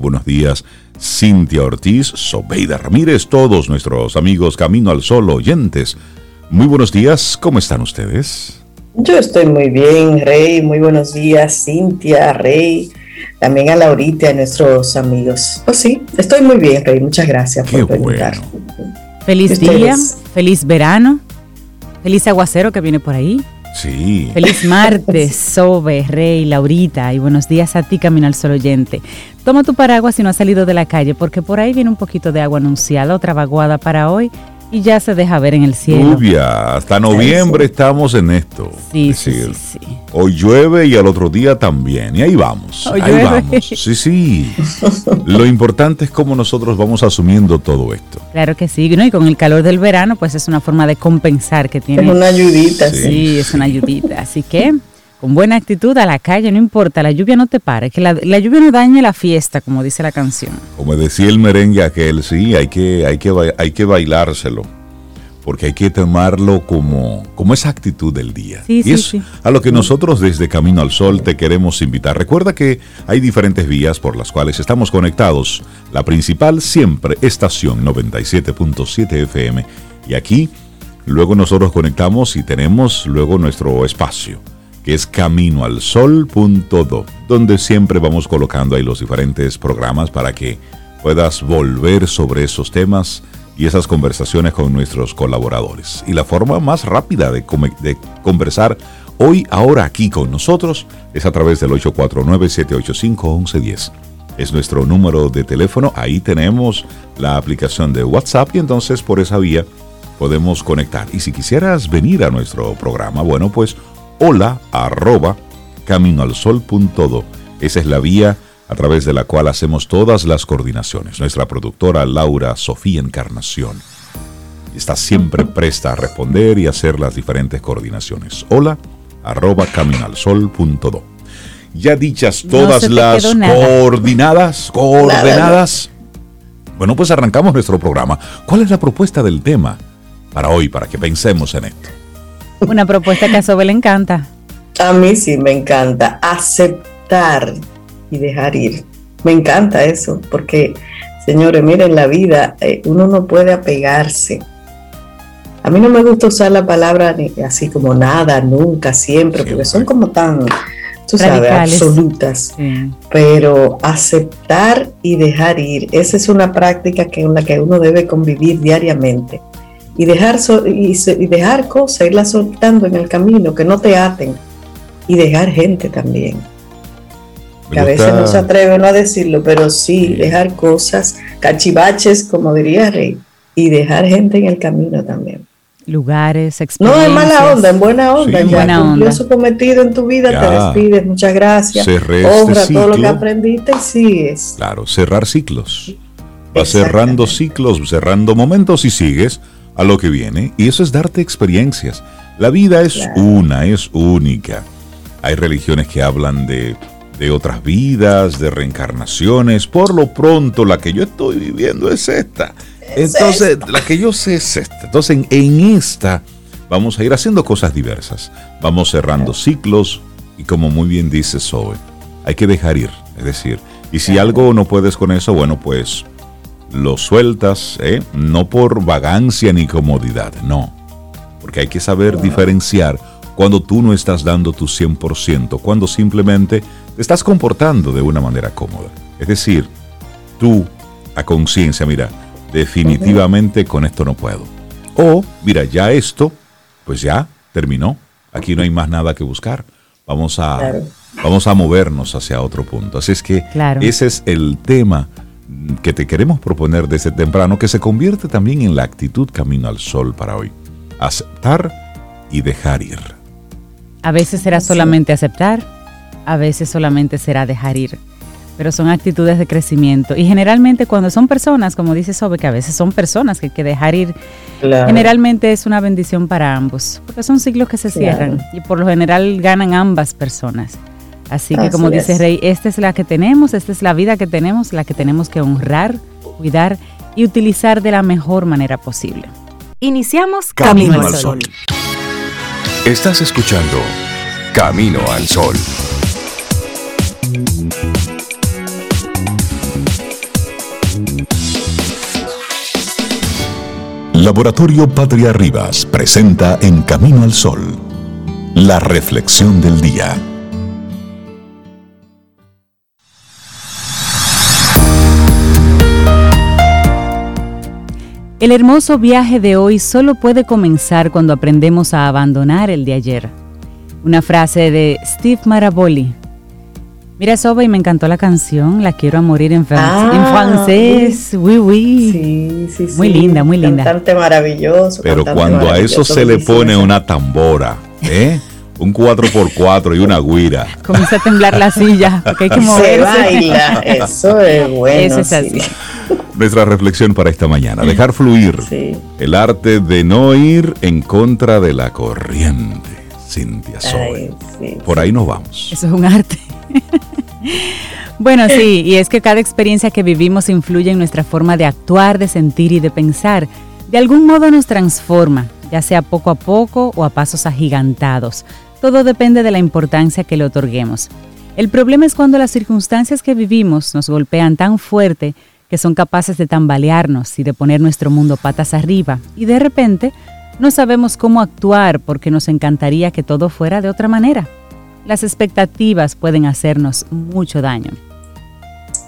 buenos días Cintia Ortiz, Sobeida Ramírez, todos nuestros amigos Camino al Sol oyentes. Muy buenos días, ¿cómo están ustedes? Yo estoy muy bien, Rey. Muy buenos días, Cintia, Rey. También a Laurita a nuestros amigos. Pues sí, estoy muy bien, Rey. Muchas gracias por preguntar. Feliz día, feliz verano, feliz aguacero que viene por ahí. Sí. Feliz martes, Sobe, Rey, Laurita, y buenos días a ti, Camino al Sol oyente. Toma tu paraguas si no has salido de la calle, porque por ahí viene un poquito de agua anunciada, otra vaguada para hoy y ya se deja ver en el cielo. Lluvia, hasta noviembre estamos en esto. Sí, sí, sí, Hoy llueve y al otro día también. Y ahí vamos. ahí vamos. Sí, sí. Lo importante es cómo nosotros vamos asumiendo todo esto. Claro que sí, ¿no? Y con el calor del verano, pues es una forma de compensar que tiene. Es una ayudita, sí. Sí, es una ayudita. Así que con buena actitud a la calle, no importa, la lluvia no te pare, que la, lluvia no dañe la fiesta, como dice la canción. Como decía el merengue aquel, sí, hay que, hay que, hay que bailárselo, porque hay que tomarlo como, como esa actitud del día. Sí, y es a lo que nosotros desde Camino al Sol te queremos invitar. Recuerda que hay diferentes vías por las cuales estamos conectados. La principal siempre, estación 97.7 FM. Y aquí, luego nosotros conectamos y tenemos luego nuestro espacio que es caminoalsol.do, donde siempre vamos colocando ahí los diferentes programas para que puedas volver sobre esos temas y esas conversaciones con nuestros colaboradores. Y la forma más rápida de, de conversar hoy, ahora aquí con nosotros, es a través del 849-785-1110. Es nuestro número de teléfono, ahí tenemos la aplicación de WhatsApp y entonces por esa vía podemos conectar. Y si quisieras venir a nuestro programa, bueno, pues hola arroba caminoalsol.do. Esa es la vía a través de la cual hacemos todas las coordinaciones. Nuestra productora Laura Sofía Encarnación está siempre presta a responder y hacer las diferentes coordinaciones. Hola arroba caminoalsol.do. Ya dichas todas las coordinadas, coordenadas. Bueno, pues arrancamos nuestro programa. ¿Cuál es la propuesta del tema para hoy, para que pensemos en esto? Una propuesta que a Sobe le encanta. A mí sí me encanta aceptar y dejar ir. Me encanta eso, porque, señores, miren, la vida eh, uno no puede apegarse. A mí no me gusta usar la palabra así como nada, nunca, siempre, porque son como tan, tú sabes, absolutas. Pero aceptar y dejar ir, esa es una práctica que, en la que uno debe convivir diariamente y dejar, y, dejar cosas, irlas soltando en el camino, que no te aten y dejar gente también. Que a veces no se atreven a decirlo, pero sí, dejar cosas, cachivaches, como diría Rey, y dejar gente en el camino también. Lugares, experiencias. No, en mala onda, en buena onda. en buena onda. su cometido en tu vida, te despides, muchas gracias. Honra todo lo que aprendiste y sigues. Claro, cerrar ciclos. Vas cerrando ciclos, cerrando momentos y sigues a lo que viene y eso es darte experiencias. La vida es una, es única. Hay religiones que hablan de, de otras vidas, de reencarnaciones. Por lo pronto, la que yo estoy viviendo es esta. Entonces, la que yo sé es esta. Entonces, en, esta vamos a ir haciendo cosas diversas. Vamos cerrando ciclos y como muy bien dice Zoe, hay que dejar ir. Es decir, y si algo no puedes con eso, bueno, pues lo sueltas, ¿eh? no por vagancia ni comodidad, no. Porque hay que saber diferenciar cuando tú no estás dando tu 100%, cuando simplemente te estás comportando de una manera cómoda. Es decir, tú a conciencia, mira, definitivamente con esto no puedo. O, mira, ya esto, pues ya terminó. Aquí no hay más nada que buscar. Vamos a, vamos a movernos hacia otro punto. Así es que ese es el tema que te queremos proponer desde temprano, que se convierte también en la actitud camino al sol para hoy. Aceptar y dejar ir. A veces será solamente aceptar, a veces solamente será dejar ir, pero son actitudes de crecimiento. Y generalmente cuando son personas, como dice Sobe, que a veces son personas que hay que dejar ir, generalmente es una bendición para ambos, porque son ciclos que se cierran y por lo general ganan ambas personas. Así que como dice. Rey, esta es la que tenemos, esta es la vida que tenemos, la que tenemos que honrar, cuidar y utilizar de la mejor manera posible. Iniciamos Camino, al Sol. Sol. Estás escuchando Camino al Sol. Laboratorio Patria Rivas presenta en Camino al Sol la reflexión del día. El hermoso viaje de hoy solo puede comenzar cuando aprendemos a abandonar el de ayer. Una frase de Steve Maraboli, Mira, Soba, y me encantó la canción, La quiero a morir en, ah, en francés. Oui, oui. Sí, sí, sí. Muy linda, muy linda. Cantante maravilloso. Pero cuando a eso se le pone una tambora, ¿eh? un 4x4 y una guira. Comienza a temblar la silla, porque hay que moverse. Se baila, eso es bueno. Eso es así. Nuestra reflexión para esta mañana, dejar fluir. El arte de no ir en contra de la corriente. Cintia Soy. Por ahí nos vamos. Eso es un arte. bueno, sí, y es que cada experiencia que vivimos influye en nuestra forma de actuar, de sentir y de pensar. De algún modo nos transforma, ya sea poco a poco o a pasos agigantados. Todo depende de la importancia que le otorguemos. El problema es cuando las circunstancias que vivimos nos golpean tan fuerte que son capaces de tambalearnos y de poner nuestro mundo patas arriba, y de repente no sabemos cómo actuar porque nos encantaría que todo fuera de otra manera las expectativas pueden hacernos mucho daño.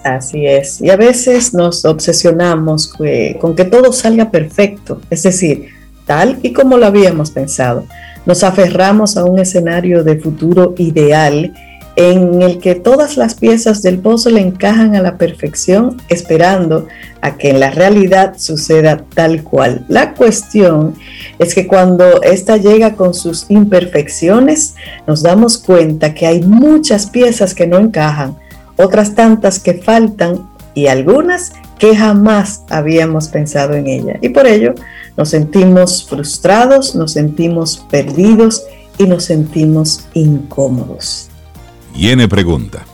Así es. Y a veces nos obsesionamos con que todo salga perfecto, es decir, tal y como lo habíamos pensado. Nos aferramos a un escenario de futuro ideal en el que todas las piezas del puzzle encajan a la perfección, esperando a que en la realidad suceda tal cual. La cuestión es que cuando esta llega con sus imperfecciones, nos damos cuenta que hay muchas piezas que no encajan, otras tantas que faltan y algunas que jamás habíamos pensado en ella. Y por ello nos sentimos frustrados, nos sentimos perdidos y nos sentimos incómodos. Viene pregunta.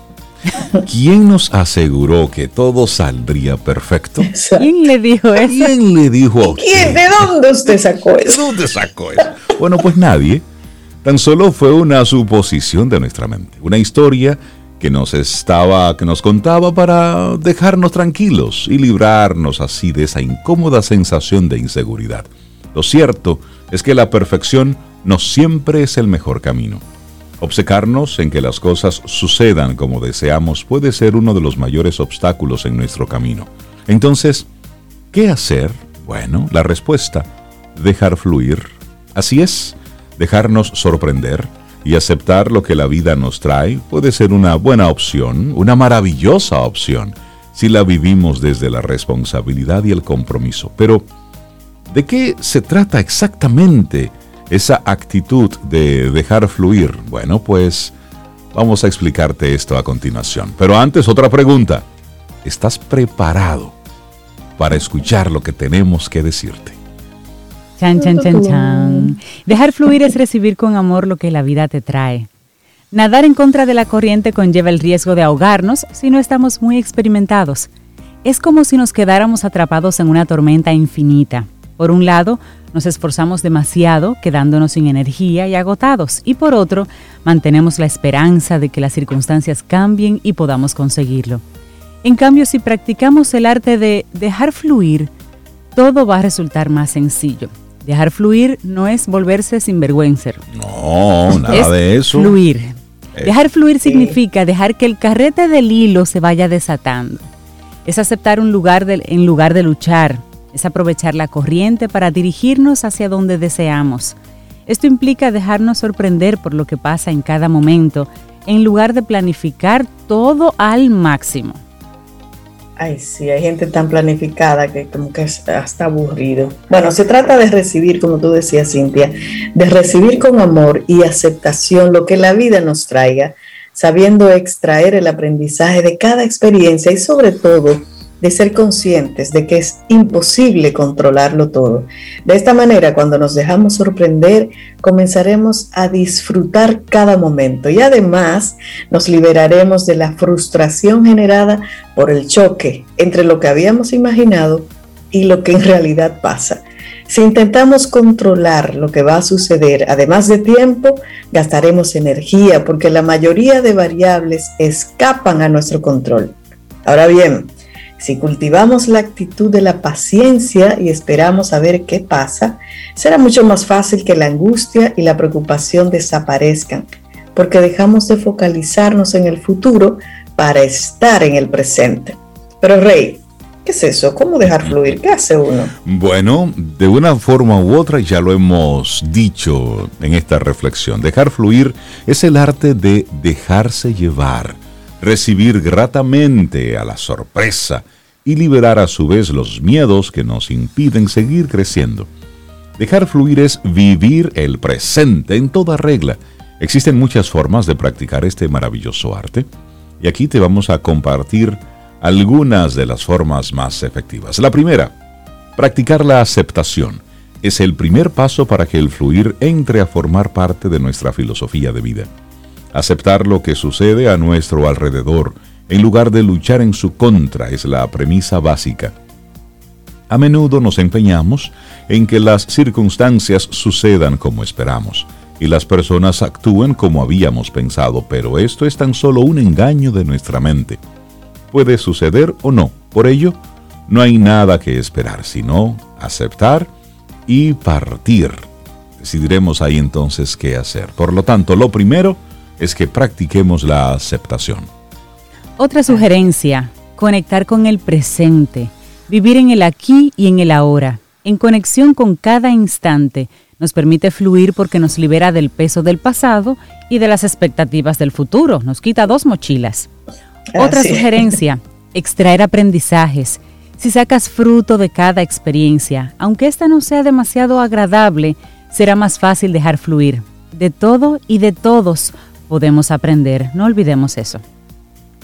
¿Quién nos aseguró que todo saldría perfecto? ¿Quién le dijo eso? ¿Quién le dijo a usted? ¿De dónde usted sacó eso? ¿De dónde sacó eso? Bueno, pues nadie. Tan solo fue una suposición de nuestra mente, una historia que nos estaba, que nos contaba para dejarnos tranquilos y librarnos así de esa incómoda sensación de inseguridad. Lo cierto es que la perfección no siempre es el mejor camino. Obsecarnos en que las cosas sucedan como deseamos puede ser uno de los mayores obstáculos en nuestro camino. Entonces, ¿qué hacer? Bueno, la respuesta, dejar fluir. Así es, dejarnos sorprender y aceptar lo que la vida nos trae puede ser una buena opción, una maravillosa opción, si la vivimos desde la responsabilidad y el compromiso. Pero, ¿de qué se trata exactamente? Esa actitud de dejar fluir? Bueno, pues vamos a explicarte esto a continuación. Pero antes, otra pregunta. ¿Estás preparado para escuchar lo que tenemos que decirte? Chan, chan, chan, chan. Dejar fluir es recibir con amor lo que la vida te trae. Nadar en contra de la corriente conlleva el riesgo de ahogarnos si no estamos muy experimentados. Es como si nos quedáramos atrapados en una tormenta infinita. Por un lado, nos esforzamos demasiado, quedándonos sin energía y agotados, y por otro, mantenemos la esperanza de que las circunstancias cambien y podamos conseguirlo. En cambio, si practicamos el arte de dejar fluir, todo va a resultar más sencillo. Dejar fluir no es volverse sinvergüenza. No, nada de eso. Fluir. Dejar fluir significa dejar que el carrete del hilo se vaya desatando. Es aceptar un lugar en lugar de luchar, es aprovechar la corriente para dirigirnos hacia donde deseamos. Esto implica dejarnos sorprender por lo que pasa en cada momento, en lugar de planificar todo al máximo. Ay, sí, hay gente tan planificada que como que hasta aburrido. Bueno, se trata de recibir, como tú decías, Cintia, de recibir con amor y aceptación lo que la vida nos traiga, sabiendo extraer el aprendizaje de cada experiencia y sobre todo de ser conscientes de que es imposible controlarlo todo. De esta manera, cuando nos dejamos sorprender, comenzaremos a disfrutar cada momento y además nos liberaremos de la frustración generada por el choque entre lo que habíamos imaginado y lo que en realidad pasa. Si intentamos controlar lo que va a suceder, además de tiempo, gastaremos energía porque la mayoría de variables escapan a nuestro control. Ahora bien, Si cultivamos la actitud de la paciencia y esperamos a ver qué pasa, será mucho más fácil que la angustia y la preocupación desaparezcan, porque dejamos de focalizarnos en el futuro para estar en el presente. Pero Rey, ¿qué es eso? ¿Cómo dejar fluir? ¿Qué hace uno? Bueno, de una forma u otra ya lo hemos dicho en esta reflexión. Dejar fluir es el arte de dejarse llevar recibir gratamente a la sorpresa y liberar a su vez los miedos que nos impiden seguir creciendo. Dejar fluir es vivir el presente en toda regla. Existen muchas formas de practicar este maravilloso arte y aquí te vamos a compartir algunas de las formas más efectivas. La primera, practicar la aceptación es el primer paso para que el fluir entre a formar parte de nuestra filosofía de vida. Aceptar lo que sucede a nuestro alrededor, en lugar de luchar en su contra, es la premisa básica. A menudo nos empeñamos en que las circunstancias sucedan como esperamos y las personas actúen como habíamos pensado, pero esto es tan solo un engaño de nuestra mente. Puede suceder o no, por ello, no hay nada que esperar, sino aceptar y partir. Decidiremos ahí entonces qué hacer. Por lo tanto, lo primero es que practiquemos la aceptación. Otra sugerencia, conectar con el presente, vivir en el aquí y en el ahora, en conexión con cada instante, nos permite fluir porque nos libera del peso del pasado y de las expectativas del futuro, nos quita dos mochilas. Otra sugerencia, extraer aprendizajes. Si sacas fruto de cada experiencia, aunque ésta no sea demasiado agradable, será más fácil dejar fluir. De todo y de todos podemos aprender. No olvidemos eso.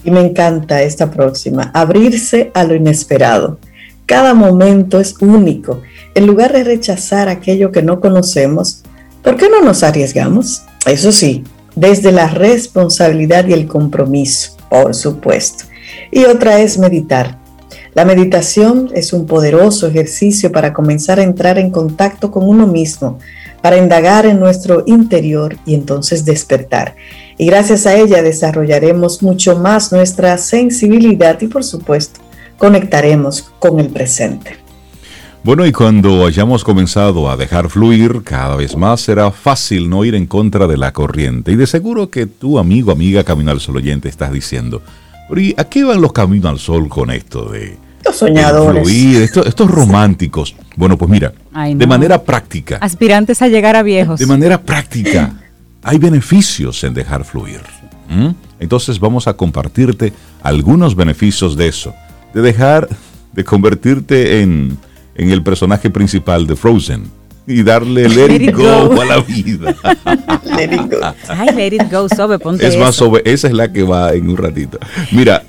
Y me encanta esta próxima, abrirse a lo inesperado. Cada momento es único. En lugar de rechazar aquello que no conocemos, ¿por qué no nos arriesgamos? Eso sí, desde la responsabilidad y el compromiso, por supuesto. Y otra es meditar. La meditación es un poderoso ejercicio para comenzar a entrar en contacto con uno mismo, para indagar en nuestro interior y entonces despertar. Y gracias a ella desarrollaremos mucho más nuestra sensibilidad y por supuesto conectaremos con el presente. Bueno, y cuando hayamos comenzado a dejar fluir, cada vez más será fácil no ir en contra de la corriente. Y de seguro que tu amigo, amiga, Camino al Sol oyente, estás diciendo, ¿y a qué van los Caminos al Sol con esto de estos soñadores. estos, románticos. Bueno, pues mira, de manera práctica. Aspirantes a llegar a viejos. De manera práctica, hay beneficios en dejar fluir. Entonces vamos a compartirte algunos beneficios de eso. De dejar, de convertirte en, en el personaje principal de Frozen y darle let, it go, a la vida. let it go. Ay, let it go, Sobe, ponte Es más, Sobe, esa es la que va en un ratito. Mira,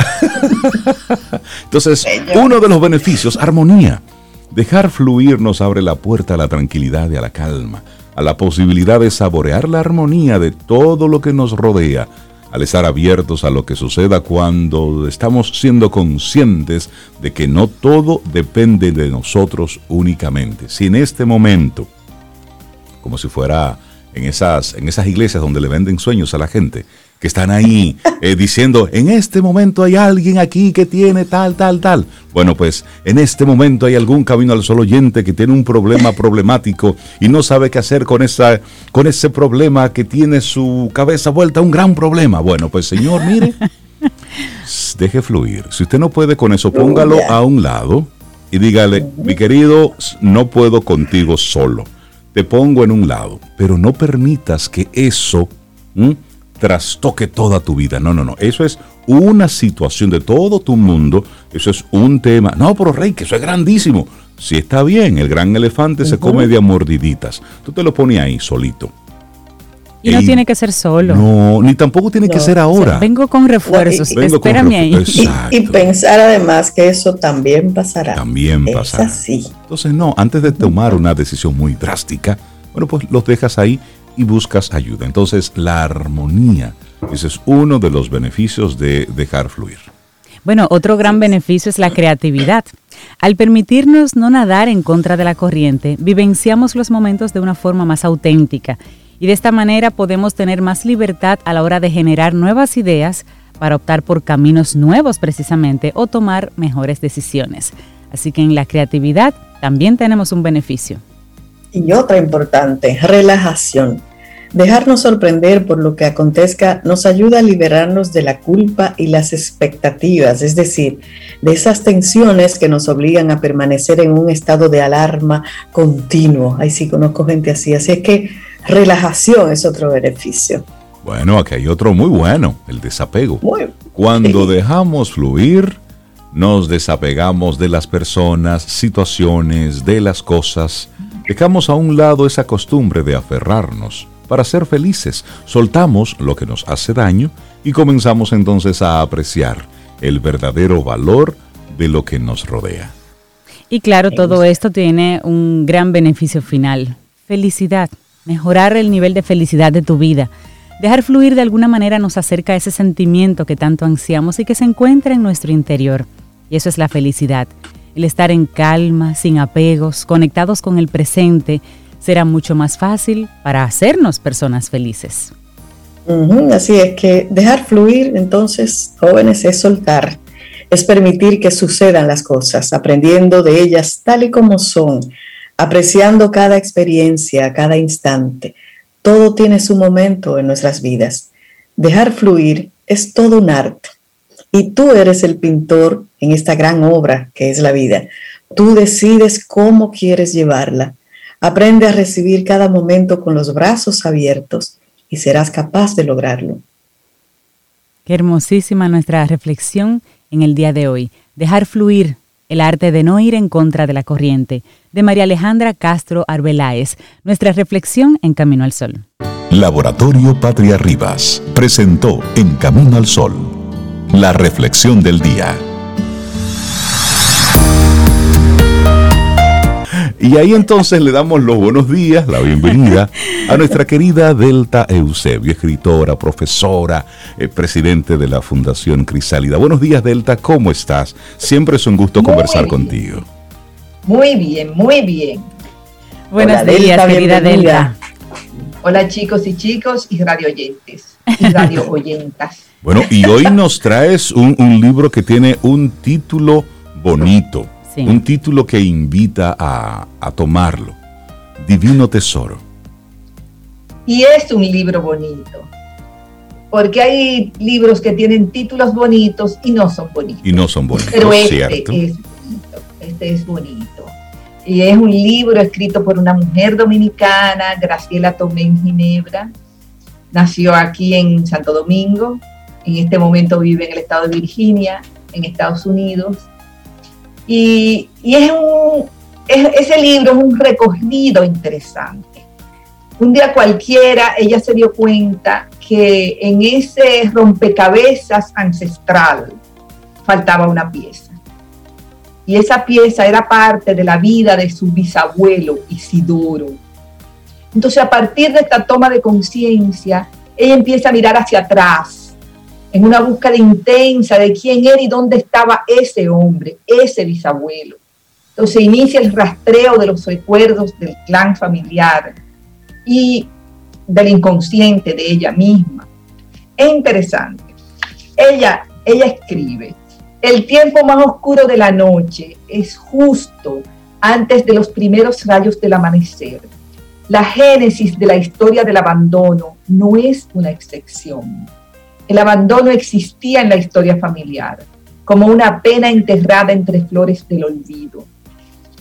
entonces, uno de los beneficios, armonía. Dejar fluir nos abre la puerta a la tranquilidad y a la calma, a la posibilidad de saborear la armonía de todo lo que nos rodea, al estar abiertos a lo que suceda cuando estamos siendo conscientes de que no todo depende de nosotros únicamente. Si en este momento, como si fuera en esas, en esas iglesias donde le venden sueños a la gente, que están ahí eh, diciendo, en este momento hay alguien aquí que tiene tal, tal, tal. Bueno, pues en este momento hay algún camino al sol oyente que tiene un problema problemático y no sabe qué hacer con, esa, con ese problema que tiene su cabeza vuelta un gran problema. Bueno, pues señor, mire, deje fluir. Si usted no puede con eso, póngalo a un lado y dígale, mi querido, no puedo contigo solo. Te pongo en un lado, pero no permitas que eso trastoque toda tu vida. No, no, no. Eso es una situación de todo tu mundo. Eso es un tema. No, pero Rey, que eso es grandísimo. Si está bien, el gran elefante se come de amordiditas. Tú te lo pones ahí solito. Y no tiene que ser solo. No, ni tampoco tiene que ser ahora. vengo con refuerzos, espérame ahí. Y, pensar además que eso también pasará. También pasará. Es así. Entonces, no, antes de tomar una decisión muy drástica, bueno, pues los dejas ahí y buscas ayuda. Entonces, la armonía, ese es uno de los beneficios de dejar fluir. Bueno, otro gran beneficio es la creatividad. Al permitirnos no nadar en contra de la corriente, vivenciamos los momentos de una forma más auténtica y de esta manera podemos tener más libertad a la hora de generar nuevas ideas para optar por caminos nuevos precisamente o tomar mejores decisiones. Así que en la creatividad también tenemos un beneficio. Y otra importante, relajación. Dejarnos sorprender por lo que acontezca nos ayuda a liberarnos de la culpa y las expectativas, es decir, de esas tensiones que nos obligan a permanecer en un estado de alarma continuo. Ahí sí conozco gente así, así es que relajación es otro beneficio. Bueno, aquí hay otro muy bueno, el desapego. Cuando dejamos fluir, nos desapegamos de las personas, situaciones, de las cosas. Dejamos a un lado esa costumbre de aferrarnos para ser felices. Soltamos lo que nos hace daño y comenzamos entonces a apreciar el verdadero valor de lo que nos rodea. Y claro, todo esto tiene un gran beneficio final. Felicidad, mejorar el nivel de felicidad de tu vida. Dejar fluir de alguna manera nos acerca a ese sentimiento que tanto ansiamos y que se encuentra en nuestro interior. Y eso es la felicidad. El estar en calma, sin apegos, conectados con el presente, será mucho más fácil para hacernos personas felices. así es que dejar fluir entonces, jóvenes, es soltar, es permitir que sucedan las cosas, aprendiendo de ellas tal y como son, apreciando cada experiencia, cada instante. Todo tiene su momento en nuestras vidas. Dejar fluir es todo un arte. Y tú eres el pintor en esta gran obra que es la vida. Tú decides cómo quieres llevarla Aprende a recibir cada momento con los brazos abiertos y serás capaz de lograrlo. Qué hermosísima nuestra reflexión en el día de hoy. Dejar fluir el arte de no ir en contra de la corriente, de María Alejandra Castro Arbeláez, nuestra reflexión en Camino al Sol. Laboratorio Patria Rivas presentó En Camino al Sol, la reflexión del día. Y ahí entonces le damos los buenos días, la bienvenida a nuestra querida Delta Eusebio, escritora, profesora, eh, presidente de la Fundación Crisálida. Buenos días, Delta, ¿cómo estás? Siempre es un gusto conversar contigo. Muy bien, muy bien. Buenos días, querida Delta. Hola chicos y chicos y radio oyentes y radio oyentas. Bueno, y hoy nos traes un libro que tiene un título bonito un título que invita a, a tomarlo. Divino Tesoro. Y es un libro bonito. Porque hay libros que tienen títulos bonitos y no son bonitos. Y no son bonitos. Pero este es bonito. Este es bonito. Y es un libro escrito por una mujer dominicana, Graciela Tomé en Ginebra. Nació aquí en Santo Domingo. En este momento vive en el estado de Virginia, en Estados Unidos. Y, es un, ese libro es un recogido interesante. Un día cualquiera ella se dio cuenta que en ese rompecabezas ancestral faltaba una pieza. Y esa pieza era parte de la vida de su bisabuelo Isidoro. Entonces a partir de esta toma de conciencia, ella empieza a mirar hacia atrás en una búsqueda intensa de quién era y dónde estaba ese hombre, ese bisabuelo. Entonces inicia el rastreo de los recuerdos del clan familiar y del inconsciente de ella misma. Es interesante. Ella, ella escribe, el tiempo más oscuro de la noche es justo antes de los primeros rayos del amanecer. La génesis de la historia del abandono no es una excepción el abandono existía en la historia familiar, como una pena enterrada entre flores del olvido.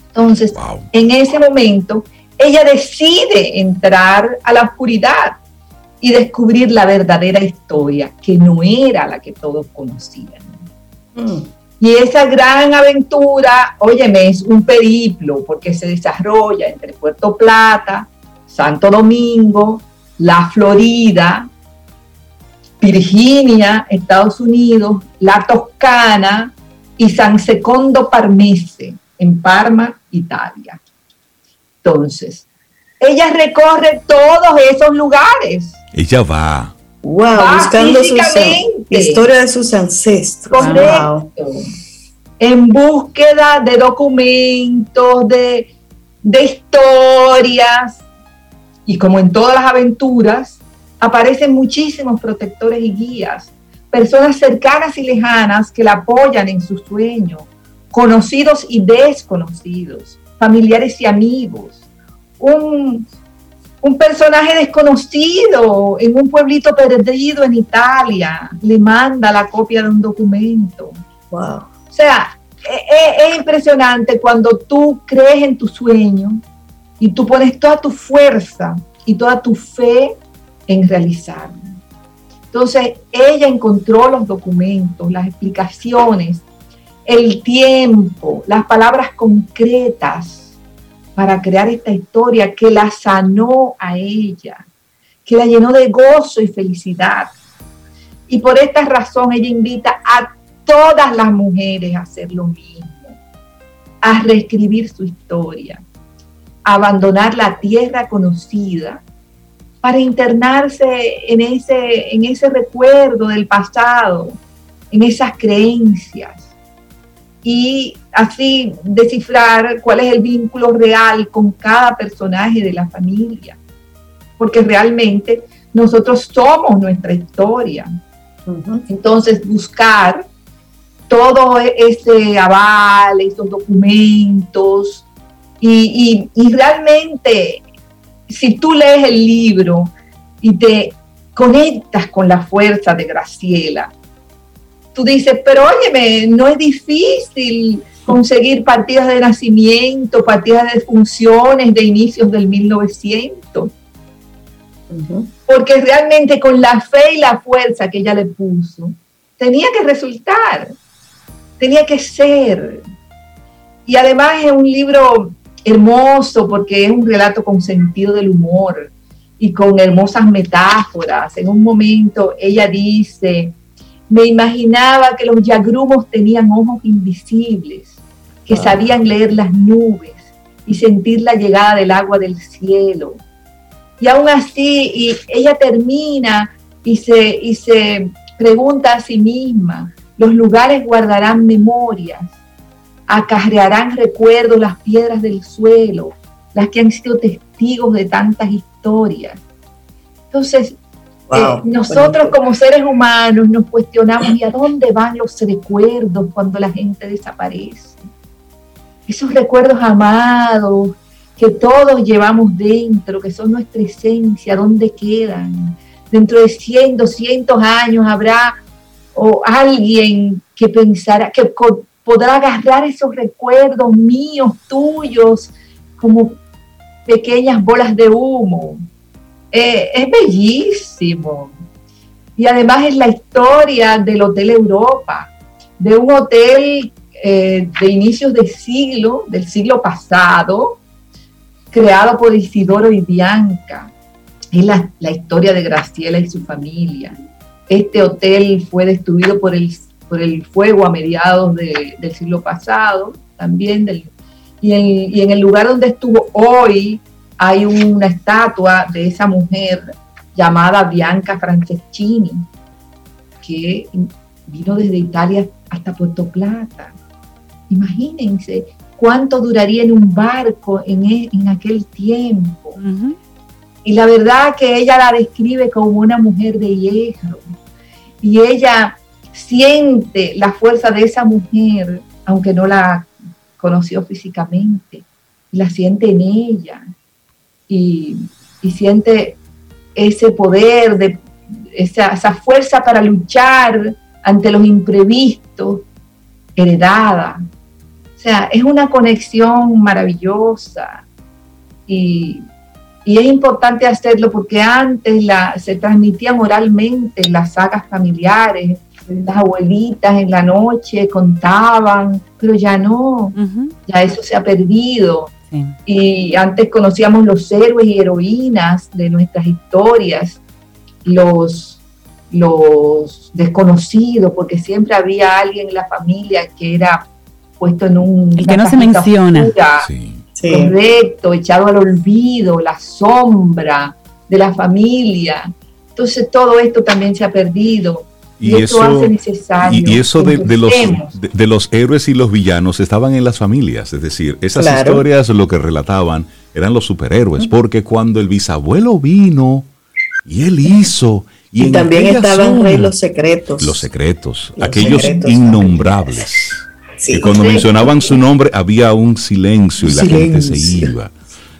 Entonces, en ese momento, ella decide entrar a la oscuridad y descubrir la verdadera historia, que no era la que todos conocían. Y esa gran aventura, óyeme, es un periplo porque se desarrolla entre Puerto Plata, Santo Domingo, la Florida, Virginia, Estados Unidos, la Toscana y San Secondo Parmese, en Parma, Italia. Entonces, ella recorre todos esos lugares. Ella va. Wow, buscando su historia de sus ancestros. Correcto. En búsqueda de documentos, de, de historias. Y como en todas las aventuras, aparecen muchísimos protectores y guías, personas cercanas y lejanas que la apoyan en su sueño, conocidos y desconocidos, familiares y amigos. Un, un personaje desconocido en un pueblito perdido en Italia le manda la copia de un documento. Wow. O sea, es, e, es, impresionante cuando tú crees en tu sueño y tú pones toda tu fuerza y toda tu fe en realizarlo. Entonces, ella encontró los documentos, las explicaciones, el tiempo, las palabras concretas para crear esta historia que la sanó a ella, que la llenó de gozo y felicidad. Y por esta razón ella invita a todas las mujeres a hacer lo mismo, a reescribir su historia, a abandonar la tierra conocida para internarse en ese, en ese recuerdo del pasado, en esas creencias y así descifrar cuál es el vínculo real con cada personaje de la familia. Porque realmente nosotros somos nuestra historia. Entonces, buscar todo ese aval, esos documentos, y, y, realmente, si tú lees el libro y te conectas con la fuerza de Graciela, tú dices, pero óyeme, no es difícil conseguir partidas de nacimiento, partidas de funciones de inicios del 1900. Porque realmente con la fe y la fuerza que ella le puso, tenía que resultar, tenía que ser. Y además es un libro hermoso porque es un relato con sentido del humor y con hermosas metáforas. En un momento ella dice, me imaginaba que los yagrumos tenían ojos invisibles, que ah. sabían leer las nubes y sentir la llegada del agua del cielo. Y aún así, y ella termina y se, y se pregunta a sí misma, los lugares guardarán memorias, acarrearán recuerdos las piedras del suelo, las que han sido testigos de tantas historias. Entonces, eh, nosotros como seres humanos nos cuestionamos y a dónde van los recuerdos cuando la gente desaparece. Esos recuerdos amados que todos llevamos dentro, que son nuestra esencia, ¿dónde quedan? Dentro de 100, 200 años habrá o alguien que pensará, que podrá agarrar esos recuerdos míos, tuyos, como pequeñas bolas de humo eh, es bellísimo. Y además es la historia del Hotel Europa, de un hotel eh, de inicios de siglo, del siglo pasado, creado por Isidoro y Bianca. Es la, historia de Graciela y su familia. Este hotel fue destruido por el, por el fuego a mediados del siglo pasado, también. Del, y, y en el lugar donde estuvo hoy hay una estatua de esa mujer llamada Bianca Franceschini, que vino desde Italia hasta Puerto Plata. Imagínense cuánto duraría en un barco en, e, aquel tiempo. Y la verdad que ella la describe como una mujer de hierro. Y ella siente la fuerza de esa mujer, aunque no la conoció físicamente, la siente en ella y, siente ese poder, de, esa, esa, fuerza para luchar ante los imprevistos, heredada. O sea, es una conexión maravillosa y, y es importante hacerlo porque antes la, se transmitían oralmente las sagas familiares, las abuelitas en la noche contaban, pero ya no, ya eso se ha perdido. Y antes conocíamos los héroes y heroínas de nuestras historias, los, los desconocidos, porque siempre había alguien en la familia que era puesto en un... El que no se menciona. Correcto, echado al olvido, la sombra de la familia. Entonces todo esto también se ha perdido. Y, eso, hace necesario. Y, eso de, los, de, los héroes y los villanos estaban en las familias, es decir, esas historias lo que relataban eran los superhéroes, porque cuando el bisabuelo vino y él hizo Y, en también estaban zona, Rey Los Secretos. Los secretos, Los aquellos secretos innombrables. Sí. que cuando mencionaban su nombre había un silencio y la gente se iba.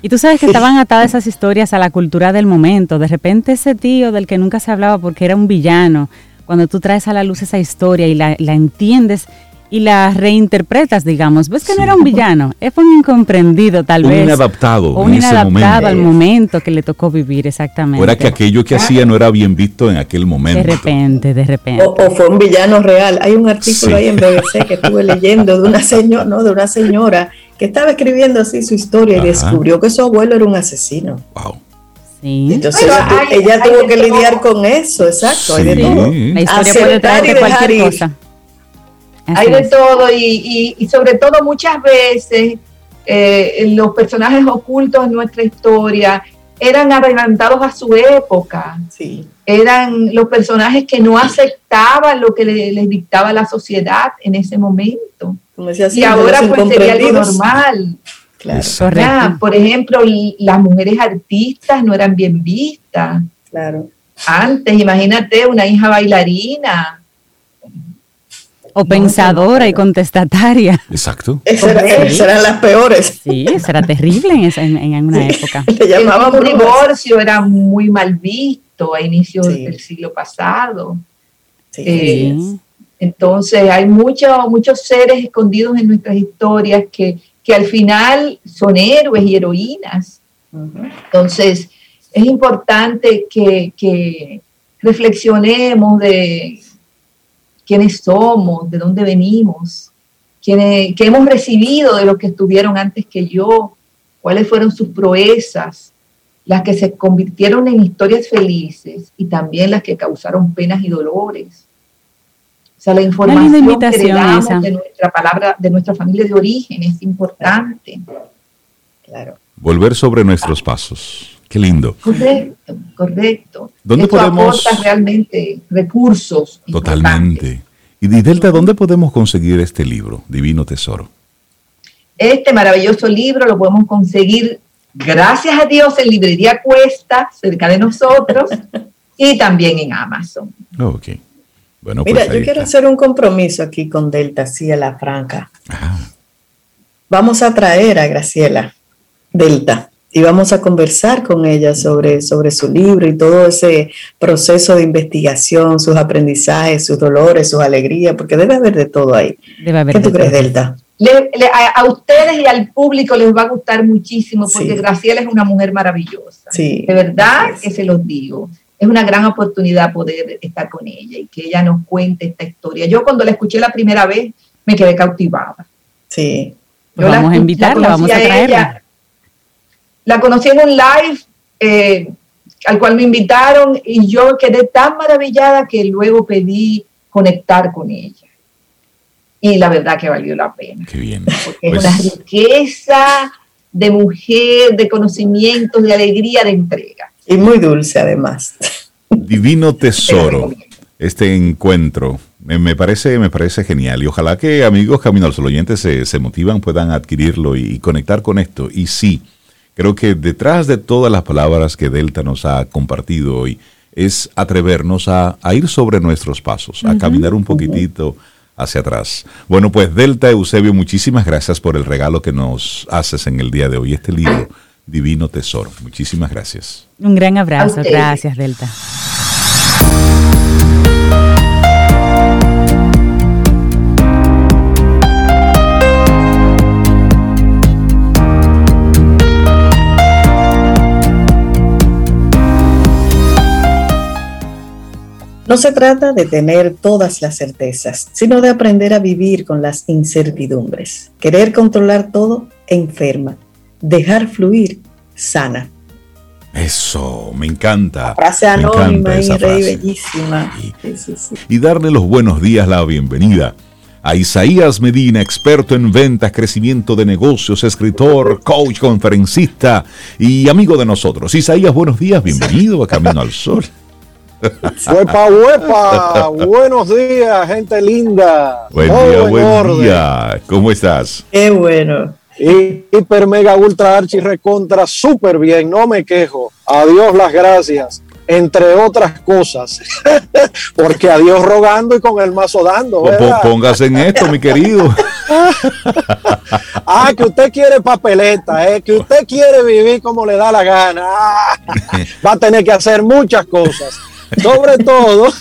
Y tú sabes que estaban atadas esas historias a la cultura del momento. De repente ese tío del que nunca se hablaba porque era un villano, cuando tú traes a la luz esa historia y la, la entiendes y la reinterpretas, digamos, ves que Sí. no era un villano, es un incomprendido tal Un vez. inadaptado O en un ese inadaptado momento. al momento que le tocó vivir, exactamente. O era que aquello que hacía no era bien visto en aquel momento. De repente, de repente. O, o fue un villano real. Hay un artículo Sí. ahí en BBC que estuve leyendo de una señora, no, de una señora que estaba escribiendo así su historia Ajá. y descubrió que su abuelo era un asesino. Wow. Sí. Entonces Pero ella, tu- hay- ella hay tuvo que todo. lidiar con eso, exacto, hay de todo. La historia Aceptar puede traerte cualquier ir. cosa. Así Hay de es. todo y, y- y sobre todo muchas veces eh, los personajes ocultos en nuestra historia eran adelantados a su época, Sí, eran los personajes que no aceptaban lo que le- les dictaba la sociedad en ese momento. como decía, sí, y ahora pues sería algo normal. Claro. Ya, por ejemplo, las mujeres artistas no eran bien vistas. claro. Antes, imagínate una hija bailarina. O pensadora y contestataria. Exacto. Esas eran, las peores. Sí, eso era terrible en, esa- en- en una época. Le llamaban el divorcio era muy mal visto a inicios Sí. del siglo pasado. Sí, Eh, Sí. Entonces hay muchos muchos seres escondidos en nuestras historias que, que al final son héroes y heroínas. Entonces es importante que, que reflexionemos de quiénes somos, de dónde venimos, quiénes, qué hemos recibido de los que estuvieron antes que yo, cuáles fueron sus proezas, las que se convirtieron en historias felices y también las que causaron penas y dolores. O sea, la información que invitación heredamos esa. de nuestra palabra, de nuestra familia de origen es importante. Claro. Volver sobre nuestros pasos. Qué lindo. Correcto, correcto. ¿Dónde Esto podemos- aporta realmente recursos. Totalmente. Y Delta, ¿dónde podemos conseguir este libro, Divino Tesoro? Este maravilloso libro lo podemos conseguir, gracias a Dios, en Librería Cuesta, cerca de nosotros, y también en Amazon. Oh, ok. Bueno, pues Mira, ahí yo quiero está. hacer un compromiso aquí con Delta, así a la franca. Ajá. Vamos a traer a Graciela Delta y vamos a conversar con ella sobre, sobre su libro y todo ese proceso de investigación, sus aprendizajes, sus dolores, sus alegrías, porque debe haber de todo ahí. Debe haber ¿Qué tú de crees, todo. Delta? Le- le- a, a ustedes y al público les va a gustar muchísimo porque Sí. Graciela es una mujer maravillosa. Sí. De verdad que se los digo. Es una gran oportunidad poder estar con ella y que ella nos cuente esta historia. Yo cuando la escuché la primera vez me quedé cautivada. Sí, Pues Yo la vamos a escu- invitarla, la vamos conocí a ella, traerla. La conocí en un live eh, al cual me invitaron y yo quedé tan maravillada que luego pedí conectar con ella. Y la verdad que valió la pena, Qué bien. porque Pues- es una riqueza de mujer, de conocimientos, de alegría, de entrega. Y muy dulce además. Divino Tesoro. Este encuentro me, me parece, me parece genial y ojalá que amigos Camino al Sol oyentes se, se motivan, puedan adquirirlo y, conectar con esto. Y sí, creo que detrás de todas las palabras que Delta nos ha compartido hoy es atrevernos a, a ir sobre nuestros pasos, a caminar un poquitito hacia atrás. Bueno, pues Delta Eusebio, muchísimas gracias por el regalo que nos haces en el día de hoy, este libro, Divino Tesoro. Muchísimas gracias. Un gran abrazo. Gracias, Delta. No se trata de tener todas las certezas, sino de aprender a vivir con las incertidumbres. Querer controlar todo enferma. Dejar fluir sana. Eso, me encanta. Frase Me encanta anónima y esa rey frase. bellísima. Sí. Sí, sí, sí. y darle los buenos días, la bienvenida a Isaías Medina, experto en ventas, crecimiento de negocios, escritor, coach, conferencista y amigo de nosotros. Isaías, buenos días, bienvenido a Camino al Sol. Huepa, huepa, buenos días, gente linda. Buen Todo día, en buen orden. día. ¿Cómo estás? Qué bueno. Y hiper, mega, ultra, archi, recontra, súper bien, no me quejo. Adiós, las gracias. entre otras cosas, porque a Dios rogando y con el mazo dando. Póngase en esto, mi querido. ah, que usted quiere papeleta, eh, que usted quiere vivir como le da la gana. va a tener que hacer muchas cosas. Sobre todo,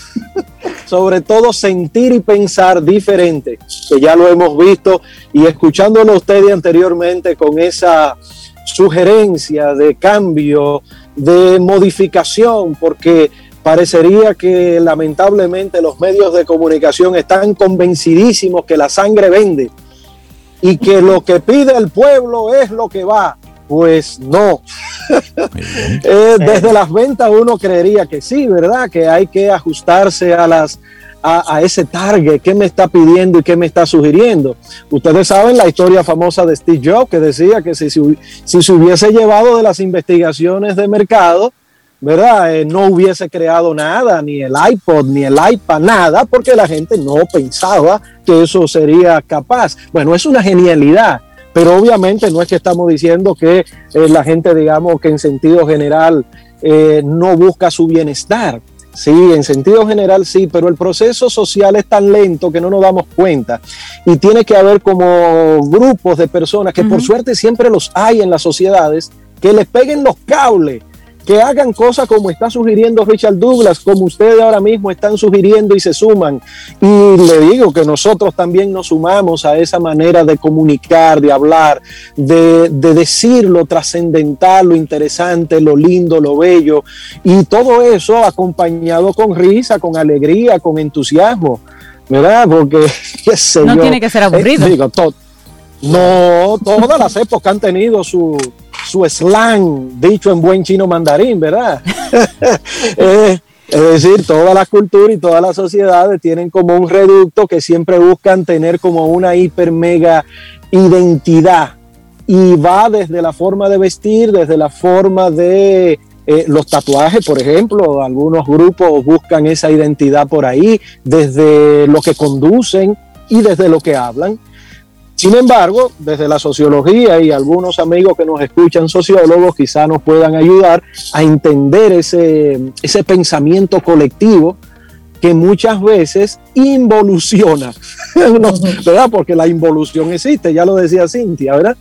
sobre todo sentir y pensar diferente, que ya lo hemos visto y escuchándolo a usted anteriormente con esa sugerencia de cambio, de modificación, porque parecería que lamentablemente los medios de comunicación están convencidísimos que la sangre vende y que lo que pide el pueblo es lo que va. Pues no. Eh, desde las ventas uno creería que sí, ¿verdad? Que hay que ajustarse a las a, ese target, qué me está pidiendo y qué me está sugiriendo. Ustedes saben la historia famosa de Steve Jobs que decía que si, si se hubiese llevado de las investigaciones de mercado, ¿verdad? Eh, no hubiese creado nada, ni el iPod, ni el iPad, nada, porque la gente no pensaba que eso sería capaz. Bueno, es una genialidad, pero obviamente no es que estamos diciendo que eh, la gente, digamos, que en sentido general eh, no busca su bienestar. Sí, en sentido general sí, pero el proceso social es tan lento que no nos damos cuenta y tiene que haber como grupos de personas que por suerte siempre los hay en las sociedades que les peguen los cables que hagan cosas como está sugiriendo Richard Douglas, como ustedes ahora mismo están sugiriendo y se suman. Y le digo que nosotros también nos sumamos a esa manera de comunicar, de hablar, de, decir lo trascendental, lo interesante, lo lindo, lo bello. Y todo eso acompañado con risa, con alegría, con entusiasmo. ¿Verdad? Porque, no tiene que ser aburrido. Eh, no, todas las épocas han tenido su, su slang, dicho en buen chino mandarín, ¿verdad? Eh, es decir, todas las culturas y todas las sociedades tienen como un reducto que siempre buscan tener como una hiper mega identidad. Y va desde la forma de vestir, desde la forma de eh, los tatuajes, por ejemplo, algunos grupos buscan esa identidad por ahí, desde lo que conducen y desde lo que hablan. Sin embargo, desde la sociología y algunos amigos que nos escuchan sociólogos quizá nos puedan ayudar a entender ese, ese pensamiento colectivo que muchas veces involuciona, ¿verdad? Porque la involución existe, ya lo decía Cintia, ¿verdad?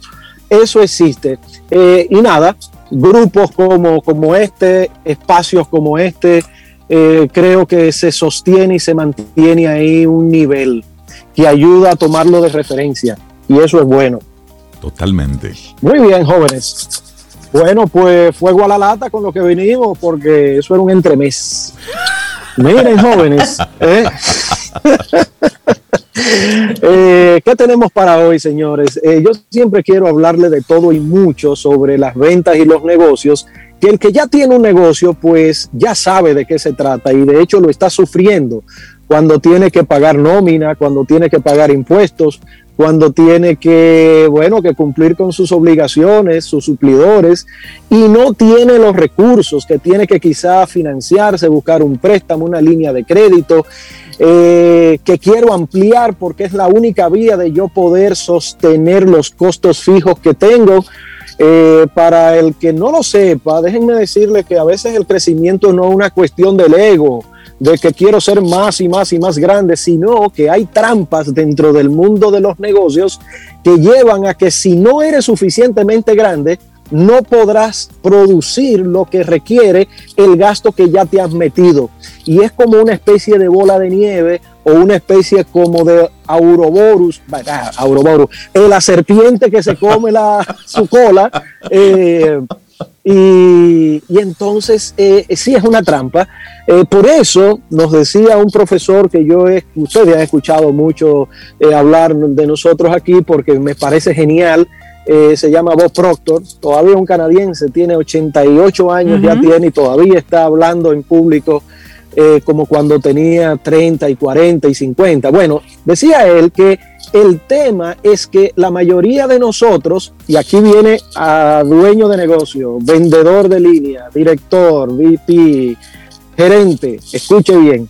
Eso existe. Eh, y nada, grupos como, como este, espacios como este, eh, creo que se sostiene y se mantiene ahí un nivel que ayuda a tomarlo de referencia. Y eso es bueno. Totalmente. Muy bien, jóvenes. Bueno, pues fuego a la lata con lo que venimos, porque eso era un entremés. Miren, jóvenes. ¿eh? Eh, ¿Qué tenemos para hoy, señores? Eh, yo siempre quiero hablarle de todo y mucho sobre las ventas y los negocios, que el que ya tiene un negocio, pues ya sabe de qué se trata y de hecho lo está sufriendo cuando tiene que pagar nómina, cuando tiene que pagar impuestos, cuando tiene que, bueno, que cumplir con sus obligaciones, sus suplidores, y no tiene los recursos, que tiene que quizá financiarse, buscar un préstamo, una línea de crédito, eh, que quiero ampliar porque es la única vía de yo poder sostener los costos fijos que tengo. Eh, para el que no lo sepa, déjenme decirle que a veces el crecimiento no es una cuestión del ego, de que quiero ser más y más y más grande, sino que hay trampas dentro del mundo de los negocios que llevan a que si no eres suficientemente grande, no podrás producir lo que requiere el gasto que ya te has metido. Y es como una especie de bola de nieve o una especie como de Auroborus, ah, Auroborus, eh, la serpiente que se come la, su cola. Eh, y, entonces eh, sí es una trampa. Eh, por eso nos decía un profesor que yo, he, ustedes han escuchado mucho eh, hablar de nosotros aquí porque me parece genial. se llama Bob Proctor, todavía un canadiense, tiene 88 años, ya tiene y todavía está hablando en público como cuando tenía 30 y 40 y 50. Bueno, decía él que el tema es que la mayoría de nosotros, y aquí viene a dueño de negocio, vendedor de línea, director, VP, gerente, escuche bien,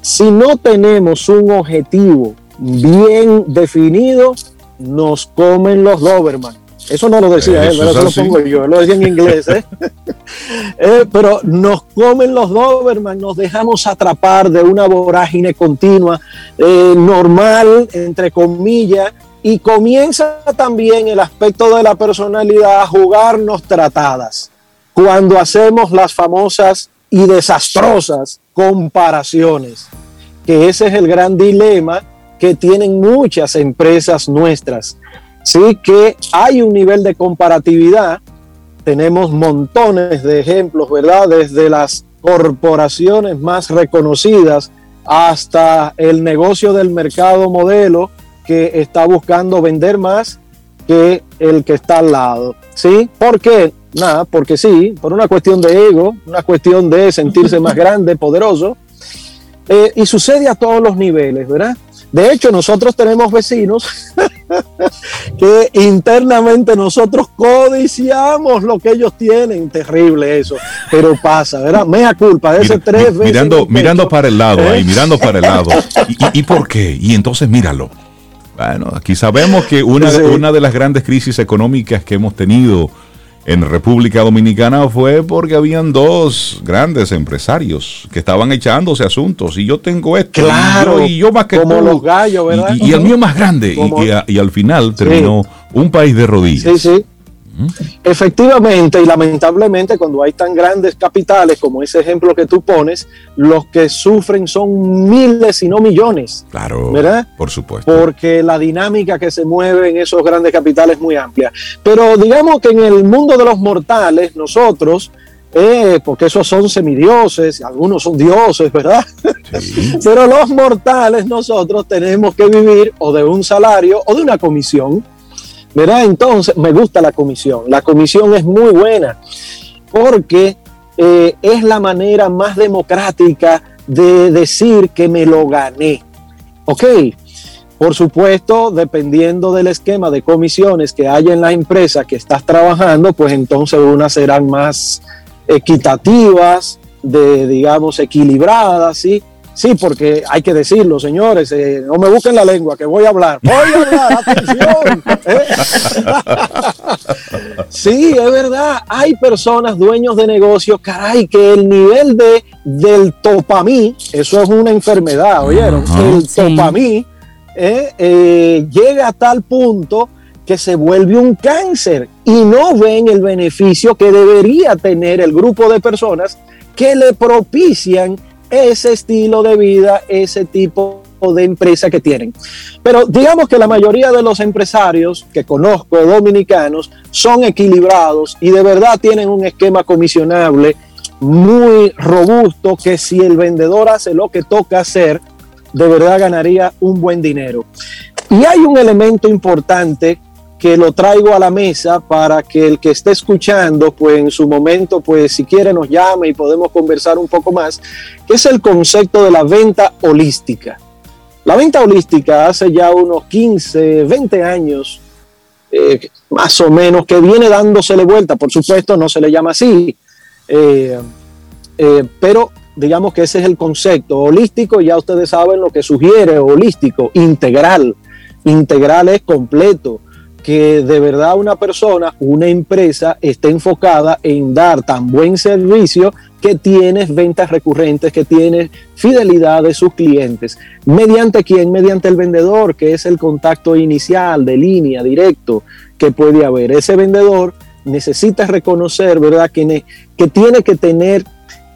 si no tenemos un objetivo bien definido, nos comen los Doberman. Es Eso no lo decía él, eso lo pongo yo, lo decía en inglés. ¿eh? Eh, pero nos comen los Doberman, nos dejamos atrapar de una vorágine continua, eh, normal, entre comillas, y comienza también el aspecto de la personalidad a jugarnos tratadas. Cuando hacemos las famosas y desastrosas comparaciones, que ese es el gran dilema que tienen muchas empresas nuestras. Sí que hay un nivel de comparatividad, tenemos montones de ejemplos, ¿verdad? Desde las corporaciones más reconocidas hasta el negocio del mercado modelo que está buscando vender más que el que está al lado. ¿Sí? ¿Por qué? Nada, porque sí, por una cuestión de ego, una cuestión de sentirse más grande, poderoso. Eh, y sucede a todos los niveles, ¿verdad? De hecho, nosotros tenemos vecinos que internamente nosotros codiciamos lo que ellos tienen. Terrible eso, pero pasa, ¿verdad? Mea culpa, de ese tres veces. Mirando, mirando para el lado, ahí, ¿Eh? mirando para el lado. ¿Y, por qué? Y entonces míralo. Bueno, aquí sabemos que una, una de las grandes crisis económicas que hemos tenido en República Dominicana fue porque habían dos grandes empresarios que estaban echándose asuntos y yo tengo esto claro, y, yo, más que como los gallos, ¿verdad? Y, el mío más grande y, al final terminó un país de rodillas. Sí, sí. Efectivamente y lamentablemente cuando hay tan grandes capitales como ese ejemplo que tú pones, los que sufren son miles y no millones. Claro, ¿verdad? Por supuesto. Porque la dinámica que se mueve en esos grandes capitales es muy amplia. Pero digamos que en el mundo de los mortales, nosotros, eh, porque esos son semidioses, algunos son dioses, ¿verdad? Pero los mortales nosotros tenemos que vivir o de un salario o de una comisión. ¿Verdad? Entonces, me gusta la comisión. La comisión es muy buena porque eh, es la manera más democrática de decir que me lo gané. Ok, por supuesto, dependiendo del esquema de comisiones que haya en la empresa que estás trabajando, pues entonces unas serán más equitativas, de, digamos, equilibradas, ¿sí? Sí, porque hay que decirlo, señores, eh, no me busquen la lengua, que voy a hablar. Voy a hablar, atención. ¿eh? sí, es verdad, hay personas, dueños de negocios, caray, que el nivel de, del topamí, eso es una enfermedad, ¿oyeron? el topamí eh, llega a tal punto que se vuelve un cáncer y no ven el beneficio que debería tener el grupo de personas que le propician ese estilo de vida, ese tipo de empresa que tienen. Pero digamos que la mayoría de los empresarios que conozco dominicanos son equilibrados y de verdad tienen un esquema comisionable muy robusto que si el vendedor hace lo que toca hacer, de verdad ganaría un buen dinero. Y hay un elemento importante que lo traigo a la mesa para que el que esté escuchando, pues en su momento, pues si quiere nos llame y podemos conversar un poco más, que es el concepto de la venta holística. La venta holística hace ya unos 15, 20 años, eh, más o menos, que viene dándosele vuelta. Por supuesto, no se le llama así, eh, eh, pero digamos que ese es el concepto holístico. Ya ustedes saben lo que sugiere holístico, integral. Integral es completo que de verdad una persona, una empresa esté enfocada en dar tan buen servicio que tienes ventas recurrentes, que tienes fidelidad de sus clientes. ¿Mediante quién? Mediante el vendedor, que es el contacto inicial de línea, directo, que puede haber. Ese vendedor necesita reconocer, ¿verdad? Que, que tiene que tener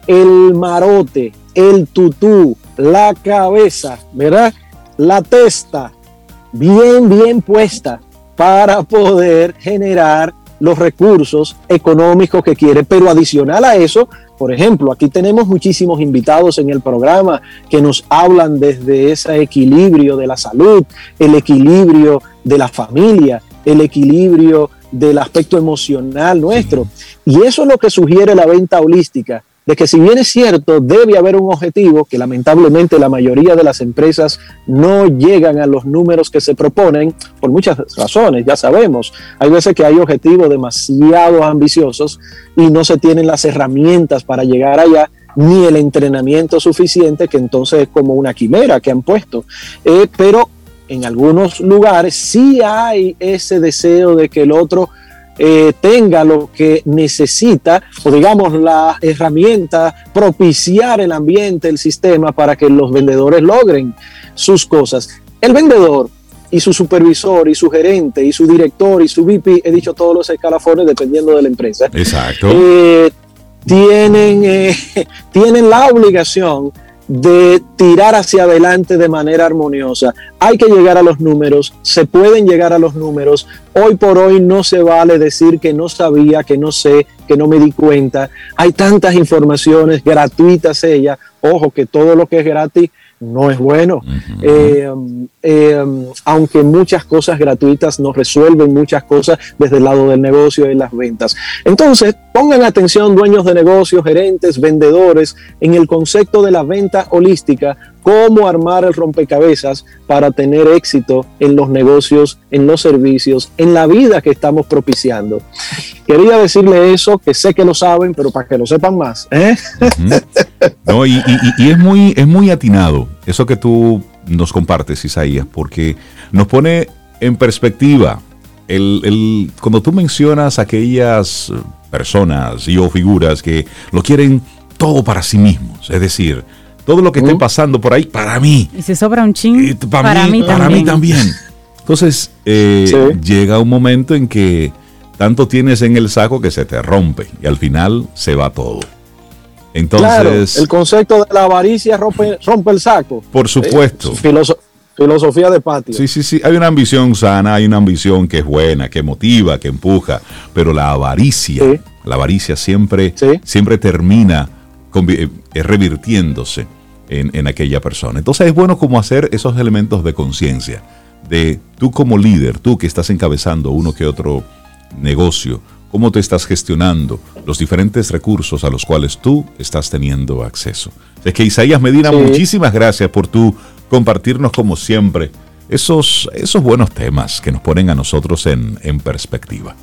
el marote, el tutú, la cabeza, ¿verdad? La testa bien, bien puesta para poder generar los recursos económicos que quiere. Pero adicional a eso, por ejemplo, aquí tenemos muchísimos invitados en el programa que nos hablan desde ese equilibrio de la salud, el equilibrio de la familia, el equilibrio del aspecto emocional nuestro. Y eso es lo que sugiere la venta holística, de que si bien es cierto, debe haber un objetivo, que lamentablemente la mayoría de las empresas no llegan a los números que se proponen por muchas razones, ya sabemos. Hay veces que hay objetivos demasiado ambiciosos y no se tienen las herramientas para llegar allá ni el entrenamiento suficiente, que entonces es como una quimera que han puesto. Eh, pero en algunos lugares sí hay ese deseo de que el otro eh, tenga lo que necesita o digamos la herramienta propiciar el ambiente, el sistema para que los vendedores logren sus cosas. El vendedor y su supervisor y su gerente y su director y su VP, he dicho todos los escalafones dependiendo de la empresa. Exacto. Eh, tienen, eh, tienen la obligación de tirar hacia adelante de manera armoniosa. Hay que llegar a los números, se pueden llegar a los números. Hoy por hoy no se vale decir que no sabía, que no sé, que no me di cuenta. Hay tantas informaciones gratuitas ellas. Ojo que todo lo que es gratis no es bueno. Eh, eh, aunque muchas cosas gratuitas nos resuelven muchas cosas desde el lado del negocio y las ventas. Entonces, pongan atención dueños de negocios, gerentes, vendedores, en el concepto de la venta holística, cómo armar el rompecabezas para tener éxito en los negocios, en los servicios, en la vida que estamos propiciando. Quería decirle eso, que sé que lo saben, pero para que lo sepan más. ¿eh? No, y, es, muy, es muy atinado eso que tú nos compartes, Isaías, porque nos pone en perspectiva el, cuando tú mencionas aquellas personas y o figuras que lo quieren todo para sí mismos, es decir, todo lo que esté pasando por ahí para mí. Y se sobra un ching para, mí, para mí también. Entonces, eh, llega un momento en que tanto tienes en el saco que se te rompe y al final se va todo. Entonces, el concepto de la avaricia rompe, rompe el saco. Por supuesto. filosofía de patio. Sí, sí, sí. Hay una ambición sana, hay una ambición que es buena, que motiva, que empuja, pero la avaricia, la avaricia siempre, siempre termina eh, revirtiéndose en, en aquella persona. Entonces es bueno como hacer esos elementos de conciencia, de tú como líder, tú que estás encabezando uno que otro negocio, cómo te estás gestionando los diferentes recursos a los cuales tú estás teniendo acceso. Es que Isaías Medina, muchísimas gracias por tu compartirnos como siempre esos, esos buenos temas que nos ponen a nosotros en, en perspectiva.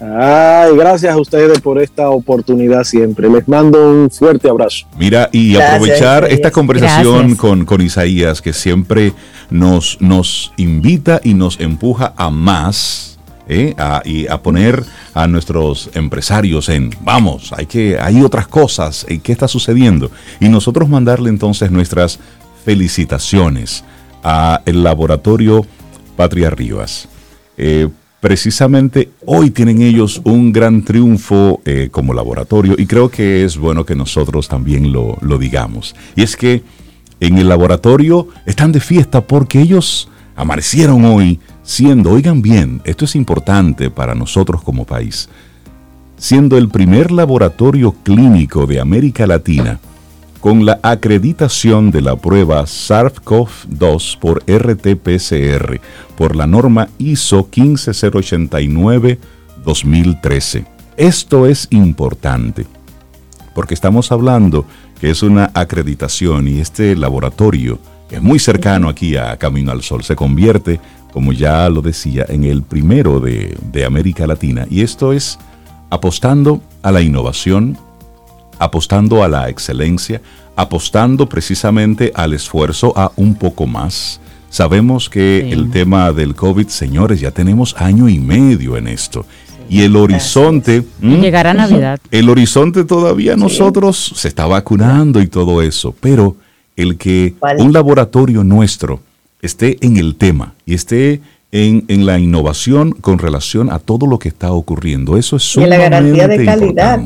Ay, gracias a ustedes por esta oportunidad siempre. Les mando un fuerte abrazo. Mira, y aprovechar esta conversación con, con, Isaías, que siempre nos, nos invita y nos empuja a más ¿eh? y a poner a nuestros empresarios en, vamos, hay, que, hay otras cosas, ¿qué está sucediendo? Y nosotros mandarle entonces nuestras felicitaciones a el laboratorio Patria Rivas. Eh, precisamente hoy tienen ellos un gran triunfo eh, como laboratorio y creo que es bueno que nosotros también lo, lo digamos. Y es que en el laboratorio están de fiesta porque ellos amanecieron hoy siendo, oigan bien, esto es importante para nosotros como país, siendo el primer laboratorio clínico de América Latina con la acreditación de la prueba SARS-CoV-2 por RT-PCR por la norma ISO 15089-2013. Esto es importante porque estamos hablando que es una acreditación y este laboratorio es muy cercano aquí a Camino al Sol se convierte como ya lo decía, en el primero de, América Latina. Y esto es apostando a la innovación, apostando a la excelencia, apostando precisamente al esfuerzo a un poco más. Sabemos que el tema del COVID, señores, ya tenemos año y medio en esto. Y el horizonte... Llegará Navidad. El horizonte todavía nosotros se está vacunando y todo eso, pero el que un laboratorio nuestro esté en el tema y esté en, la innovación con relación a todo lo que está ocurriendo. Eso es sumamente Y la garantía de calidad,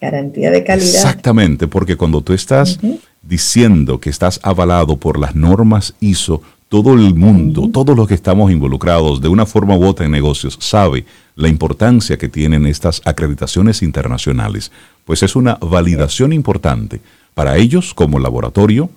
garantía de calidad. Exactamente, porque cuando tú estás diciendo que estás avalado por las normas ISO, todo el mundo, todos los que estamos involucrados de una forma u otra en negocios, sabe la importancia que tienen estas acreditaciones internacionales, pues es una validación importante para ellos como laboratorio,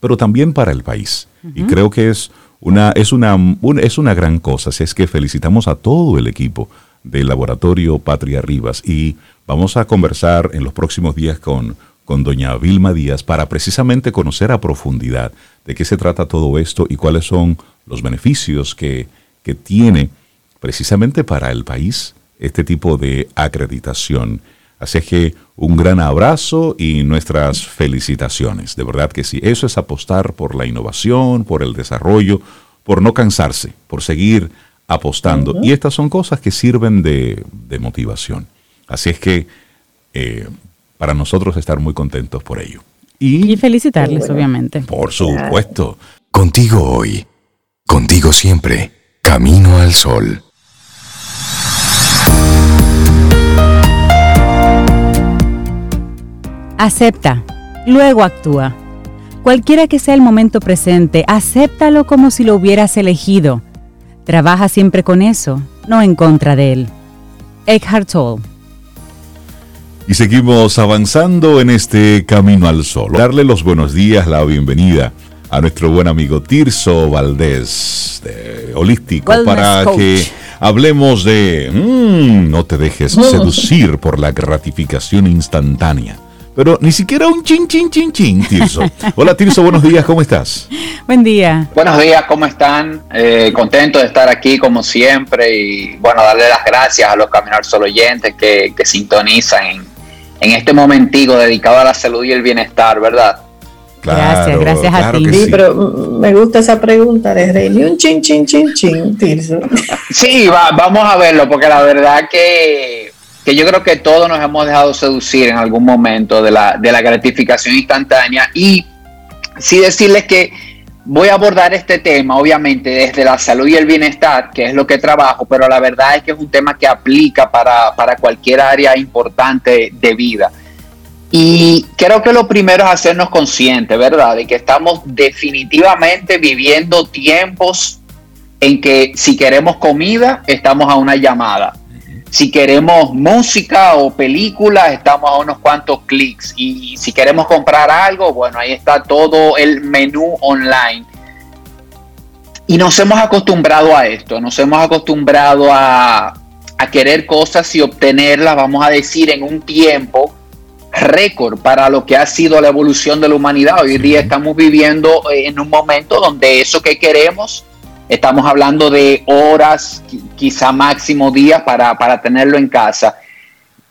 pero también para el país. Y creo que es una, es, una, es una gran cosa. Así es que felicitamos a todo el equipo del laboratorio Patria Rivas y vamos a conversar en los próximos días con, con doña Vilma Díaz para precisamente conocer a profundidad de qué se trata todo esto y cuáles son los beneficios que, que tiene precisamente para el país este tipo de acreditación. Así que un gran abrazo y nuestras felicitaciones. De verdad que sí, eso es apostar por la innovación, por el desarrollo, por no cansarse, por seguir apostando. Y estas son cosas que sirven de, motivación. Así es que eh, para nosotros estar muy contentos por ello. Y, felicitarles, obviamente. Por supuesto. Contigo hoy, contigo siempre, camino al sol. Acepta, luego actúa. Cualquiera que sea el momento presente, acéptalo como si lo hubieras elegido. Trabaja siempre con eso, no en contra de él. Eckhart Tolle. Y seguimos avanzando en este camino al sol. Darle los buenos días, la bienvenida a nuestro buen amigo Tirso Valdés, de Holístico, para que hablemos de mm, no te dejes mm. seducir por la gratificación instantánea. Pero ni siquiera un chin, chin, chin, chin, Tirso. Hola Tirso, buenos días, ¿cómo estás? Buen día. Buenos días, ¿cómo están? Eh, contento de estar aquí como siempre y bueno, darle las gracias a los Caminar Solo oyentes que, que sintonizan en en este momentico dedicado a la salud y el bienestar, ¿verdad? gracias, gracias a ti. Sí, pero me gusta esa pregunta de Rey. Ni un chin, chin, chin, chin, Tirso. Sí, vamos a verlo, porque la verdad que, que, yo creo que todos nos hemos dejado seducir en algún momento de la, de la gratificación instantánea. Y sí decirles que Voy a abordar este tema, obviamente, desde la salud y el bienestar, que es lo que trabajo, pero la verdad es que es un tema que aplica para, cualquier área importante de vida. Y creo que lo primero es hacernos conscientes, ¿verdad? De que estamos definitivamente viviendo tiempos en que si queremos comida, estamos a una llamada. Si queremos música o película, estamos a unos cuantos clics. Y si queremos comprar algo, bueno, ahí está todo el menú online. Y nos hemos acostumbrado a esto, nos hemos acostumbrado a, querer cosas y obtenerlas, vamos a decir, en un tiempo récord para lo que ha sido la evolución de la humanidad. Hoy día estamos viviendo en un momento donde eso que queremos Estamos hablando de horas, quizá máximo días para, tenerlo en casa.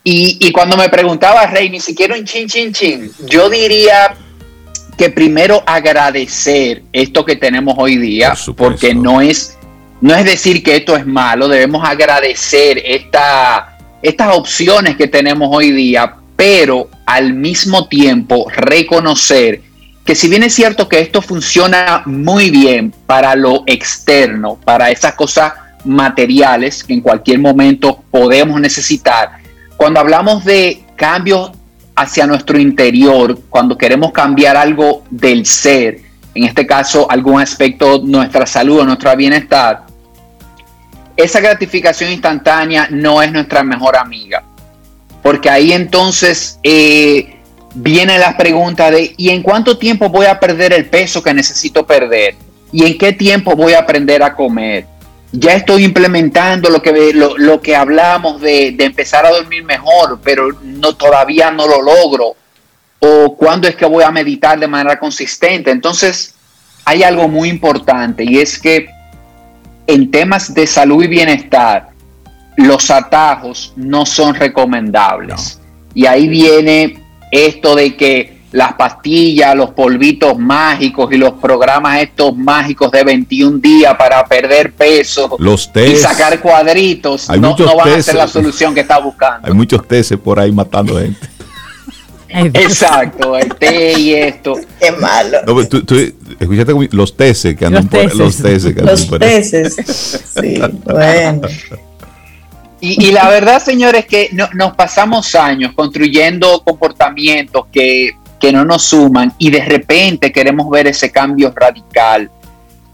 Y, cuando me preguntaba, Rey, ni siquiera un chin, chin, chin, yo diría que primero agradecer esto que tenemos hoy día, porque no es, no es decir que esto es malo, debemos agradecer esta, estas opciones que tenemos hoy día, pero al mismo tiempo reconocer que si bien es cierto que esto funciona muy bien para lo externo, para esas cosas materiales que en cualquier momento podemos necesitar, cuando hablamos de cambios hacia nuestro interior, cuando queremos cambiar algo del ser, en este caso algún aspecto de nuestra salud o nuestro bienestar, esa gratificación instantánea no es nuestra mejor amiga, porque ahí entonces eh, viene la pregunta de ¿y en cuánto tiempo voy a perder el peso que necesito perder? ¿Y en qué tiempo voy a aprender a comer? Ya estoy implementando lo que, lo, que hablamos de, empezar a dormir mejor, pero no, todavía no lo logro. ¿O cuándo es que voy a meditar de manera consistente? Entonces, hay algo muy importante y es que en temas de salud y bienestar, los atajos no son recomendables. Y ahí viene esto de que las pastillas, los polvitos mágicos y los programas estos mágicos de 21 días para perder peso los y sacar cuadritos no, van a ser la solución que está buscando. Hay muchos tesis por ahí matando gente. Exacto, el té y esto. Qué malo. escuchaste los tesis que andan por los tesis que andan los tesis. Sí, bueno. Y, la verdad, señores, que nos pasamos años construyendo comportamientos que, no nos suman y de repente queremos ver ese cambio radical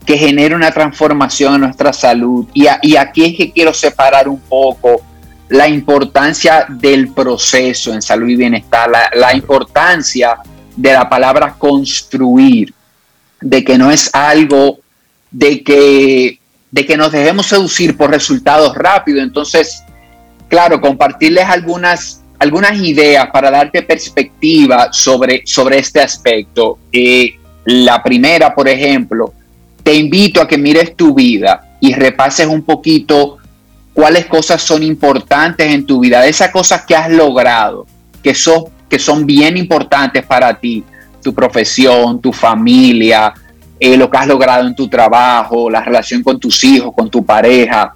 que genere una transformación en nuestra salud. Y, y aquí es que quiero separar un poco la importancia del proceso en salud y bienestar, la importancia de la palabra construir, de que no es algo de que de que nos dejemos seducir por resultados rápidos. Entonces, claro, compartirles algunas, algunas ideas para darte perspectiva sobre, sobre este aspecto. Eh, la primera, por ejemplo, te invito a que mires tu vida y repases un poquito cuáles cosas son importantes en tu vida, esas cosas que has logrado, que son, que son bien importantes para ti, tu profesión, tu familia, eh, lo que has logrado en tu trabajo, la relación con tus hijos, con tu pareja.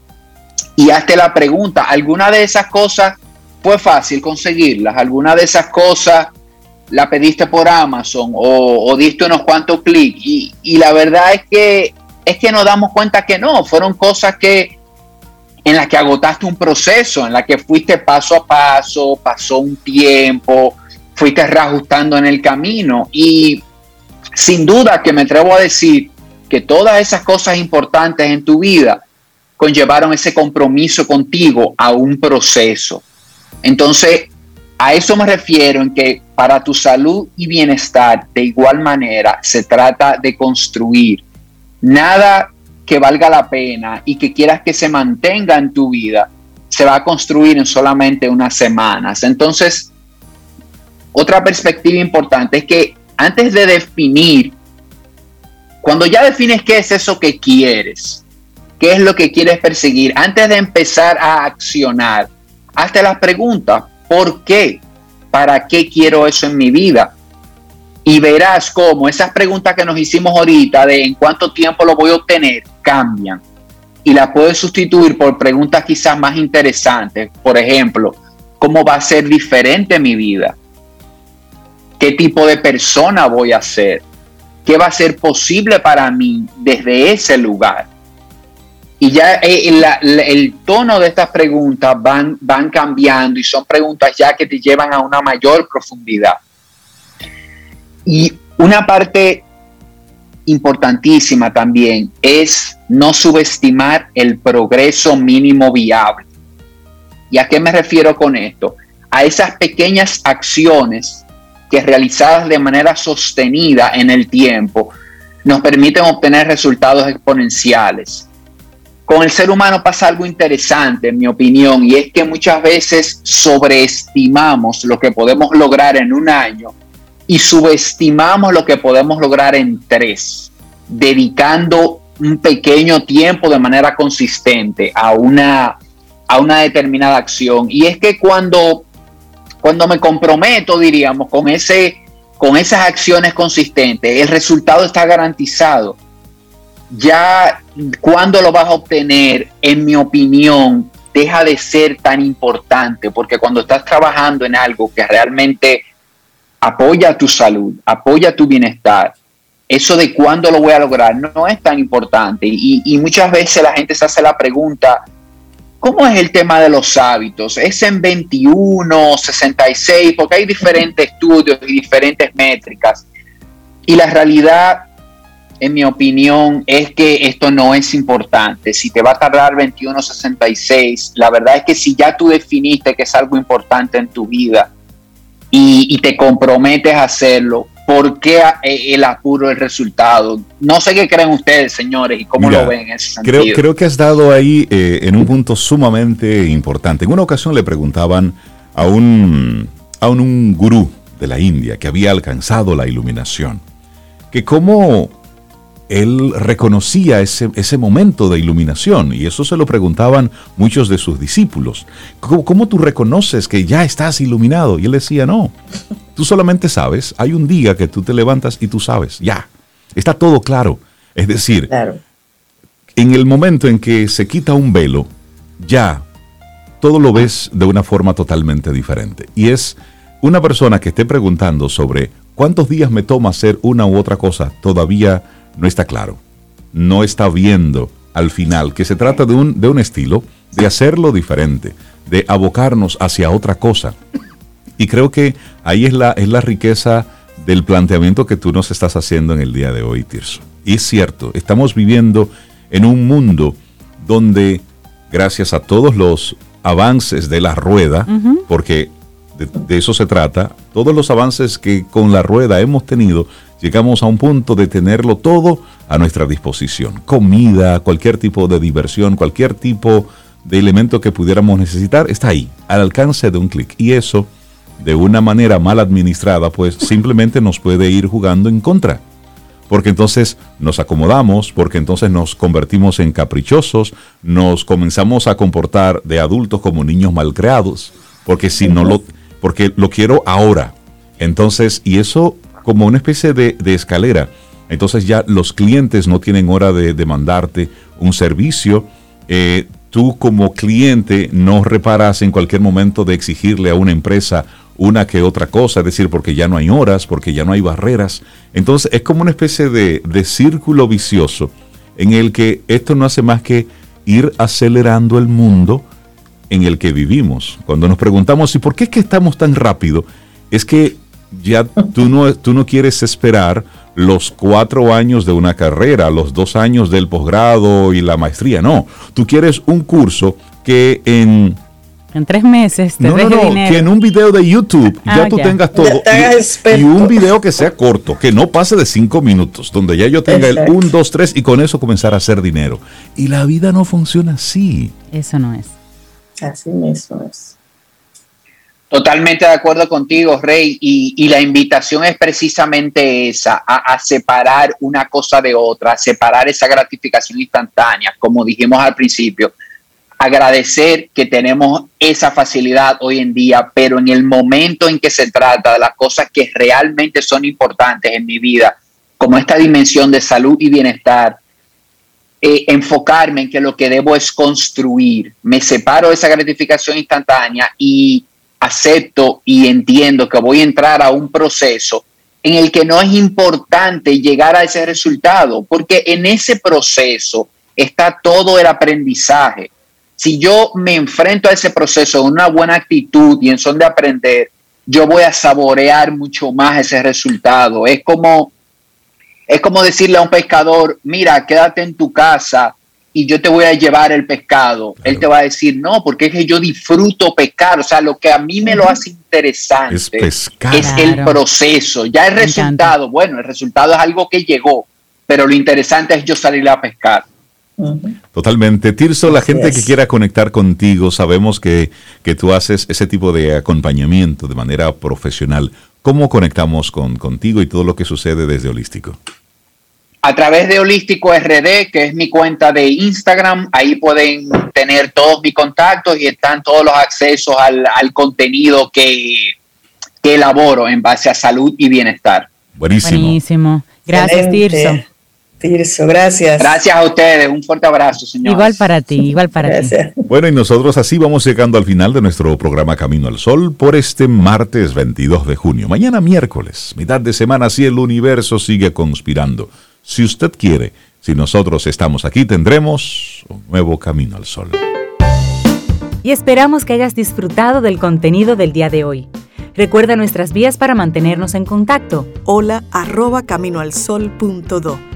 Y hazte la pregunta, ¿alguna de esas cosas fue fácil conseguirlas? ¿Alguna de esas cosas la pediste por Amazon o, diste unos cuantos clics? Y, la verdad es que, es que nos damos cuenta que no, fueron cosas que en las que agotaste un proceso, en la que fuiste paso a paso, pasó un tiempo, fuiste reajustando en el camino y sin duda que me atrevo a decir que todas esas cosas importantes en tu vida conllevaron ese compromiso contigo a un proceso. Entonces, a eso me refiero en que para tu salud y bienestar, de igual manera, se trata de construir. Nada que valga la pena y que quieras que se mantenga en tu vida, se va a construir en solamente unas semanas. Entonces, otra perspectiva importante es que antes de definir, cuando ya defines qué es eso que quieres, qué es lo que quieres perseguir, antes de empezar a accionar, hazte la pregunta, ¿por qué? ¿Para qué quiero eso en mi vida? y verás cómo esas preguntas que nos hicimos ahorita de en cuánto tiempo lo voy a obtener cambian y la puedes sustituir por preguntas quizás más interesantes. Por ejemplo, ¿cómo va a ser diferente mi vida? ¿Qué tipo de persona voy a ser? ¿Qué va a ser posible para mí desde ese lugar? Y ya eh, el, tono de estas preguntas van, van cambiando y son preguntas ya que te llevan a una mayor profundidad. Y una parte importantísima también es no subestimar el progreso mínimo viable. ¿Y a qué me refiero con esto? A esas pequeñas acciones que realizadas de manera sostenida en el tiempo nos permiten obtener resultados exponenciales. Con el ser humano pasa algo interesante, en mi opinión, y es que muchas veces sobreestimamos lo que podemos lograr en un año y subestimamos lo que podemos lograr en tres, dedicando un pequeño tiempo de manera consistente a una, a una determinada acción. Y es que cuando, cuando me comprometo, diríamos, con, ese, con esas acciones consistentes, el resultado está garantizado. Ya cuando lo vas a obtener, en mi opinión, deja de ser tan importante, porque cuando estás trabajando en algo que realmente apoya tu salud, apoya tu bienestar. Eso de cuándo lo voy a lograr no es tan importante. Y, muchas veces la gente se hace la pregunta, ¿cómo es el tema de los hábitos? ¿Es en 21, 66? Porque hay diferentes estudios y diferentes métricas. Y la realidad, en mi opinión, es que esto no es importante. Si te va a tardar 21, 66, la verdad es que si ya tú definiste que es algo importante en tu vida, y, te comprometes a hacerlo, ¿por qué eh, el apuro el resultado? No sé qué creen ustedes, señores, y cómo lo ven en ese sentido. Creo, creo que has dado ahí eh, en un punto sumamente importante. En una ocasión le preguntaban a un, a un gurú de la India que había alcanzado la iluminación, que cómo él reconocía ese, ese, momento de iluminación y eso se lo preguntaban muchos de sus discípulos. ¿Cómo, tú reconoces que ya estás iluminado? Y él decía, no, tú solamente sabes, hay un día que tú te levantas y tú sabes, ya, está todo claro. Es decir, en el momento en que se quita un velo, ya todo lo ves de una forma totalmente diferente. Y es una persona que esté preguntando sobre cuántos días me toma hacer una u otra cosa, todavía no está claro. No está viendo al final que se trata de un, de un estilo de hacerlo diferente, de abocarnos hacia otra cosa. Y creo que ahí es la, es la riqueza del planteamiento que tú nos estás haciendo en el día de hoy, Tirso. Y es cierto, estamos viviendo en un mundo donde, gracias a todos los avances de la rueda, porque de, eso se trata, todos los avances que con la rueda hemos tenido, llegamos a un punto de tenerlo todo a nuestra disposición. Comida, cualquier tipo de diversión, cualquier tipo de elemento que pudiéramos necesitar, está ahí, al alcance de un clic. Y eso, de una manera mal administrada, pues simplemente nos puede ir jugando en contra. Porque entonces nos acomodamos, porque entonces nos convertimos en caprichosos, nos comenzamos a comportar de adultos como niños malcreados, porque si no lo, porque lo quiero ahora. Entonces, y eso como una especie de, escalera Entonces ya los clientes no tienen hora de demandarte un servicio. Eh, tú como cliente no reparas en cualquier momento de exigirle a una empresa una que otra cosa, es decir, porque ya no hay horas, porque ya no hay barreras. Entonces es como una especie de, de círculo vicioso en el que esto no hace más que ir acelerando el mundo en el que vivimos. Cuando nos preguntamos, ¿y por qué es que estamos tan rápido? Es que ya tú no, tú no quieres esperar los cuatro años de una carrera, los dos años del posgrado y la maestría. No, tú quieres un curso que en... En tres meses te no, no, no, que en un video de YouTube ya Ah, tú ya. tengas todo. Y, un video que sea corto, que no pase de cinco minutos, donde ya yo tenga el Exacto. 1, 2, 3 y con eso comenzar a hacer dinero. Y la vida no funciona así. Eso no es. Así mismo es. Totalmente de acuerdo contigo, Rey, y, y la invitación es precisamente esa, a, a separar una cosa de otra, a separar esa gratificación instantánea, como dijimos al principio, agradecer que tenemos esa facilidad hoy en día, pero en el momento en que se trata de las cosas que realmente son importantes en mi vida, como esta dimensión de salud y bienestar, eh, enfocarme en que lo que debo es construir. Me separo de esa gratificación instantánea y acepto y entiendo que voy a entrar a un proceso en el que no es importante llegar a ese resultado, porque en ese proceso está todo el aprendizaje. Si yo me enfrento a ese proceso con una buena actitud y en son de aprender, yo voy a saborear mucho más ese resultado. Es como es como decirle a un pescador, mira, quédate en tu casa y yo te voy a llevar el pescado. Él te va a decir, no, porque es que yo disfruto pescar. O sea, lo que a mí me lo hace interesante Es pescar. es el proceso. Ya el resultado, bueno, el resultado es algo que llegó, pero lo interesante es yo salir a pescar. Totalmente. Tirso, la gente que quiera conectar contigo, sabemos que, que tú haces ese tipo de acompañamiento de manera profesional. ¿Cómo conectamos con, contigo y todo lo que sucede desde Holístico? A través de Holístico RD, que es mi cuenta de Instagram, ahí pueden tener todos mis contactos y están todos los accesos al, al contenido que, que elaboro en base a salud y bienestar. Buenísimo. Buenísimo. Gracias, Excelente. Tirso. Tirso, gracias. Gracias a ustedes, un fuerte abrazo, señores. Igual para ti, igual para ti. Gracias. Bueno, y nosotros así vamos llegando al final de nuestro programa Camino al Sol por este martes 22 de junio. Mañana miércoles, mitad de semana, si el universo sigue conspirando. Si usted quiere, si nosotros estamos aquí, tendremos un nuevo Camino al Sol. y esperamos que hayas disfrutado del contenido del día de hoy. Recuerda nuestras vías para mantenernos en contacto. hola arroba caminoalsol.do.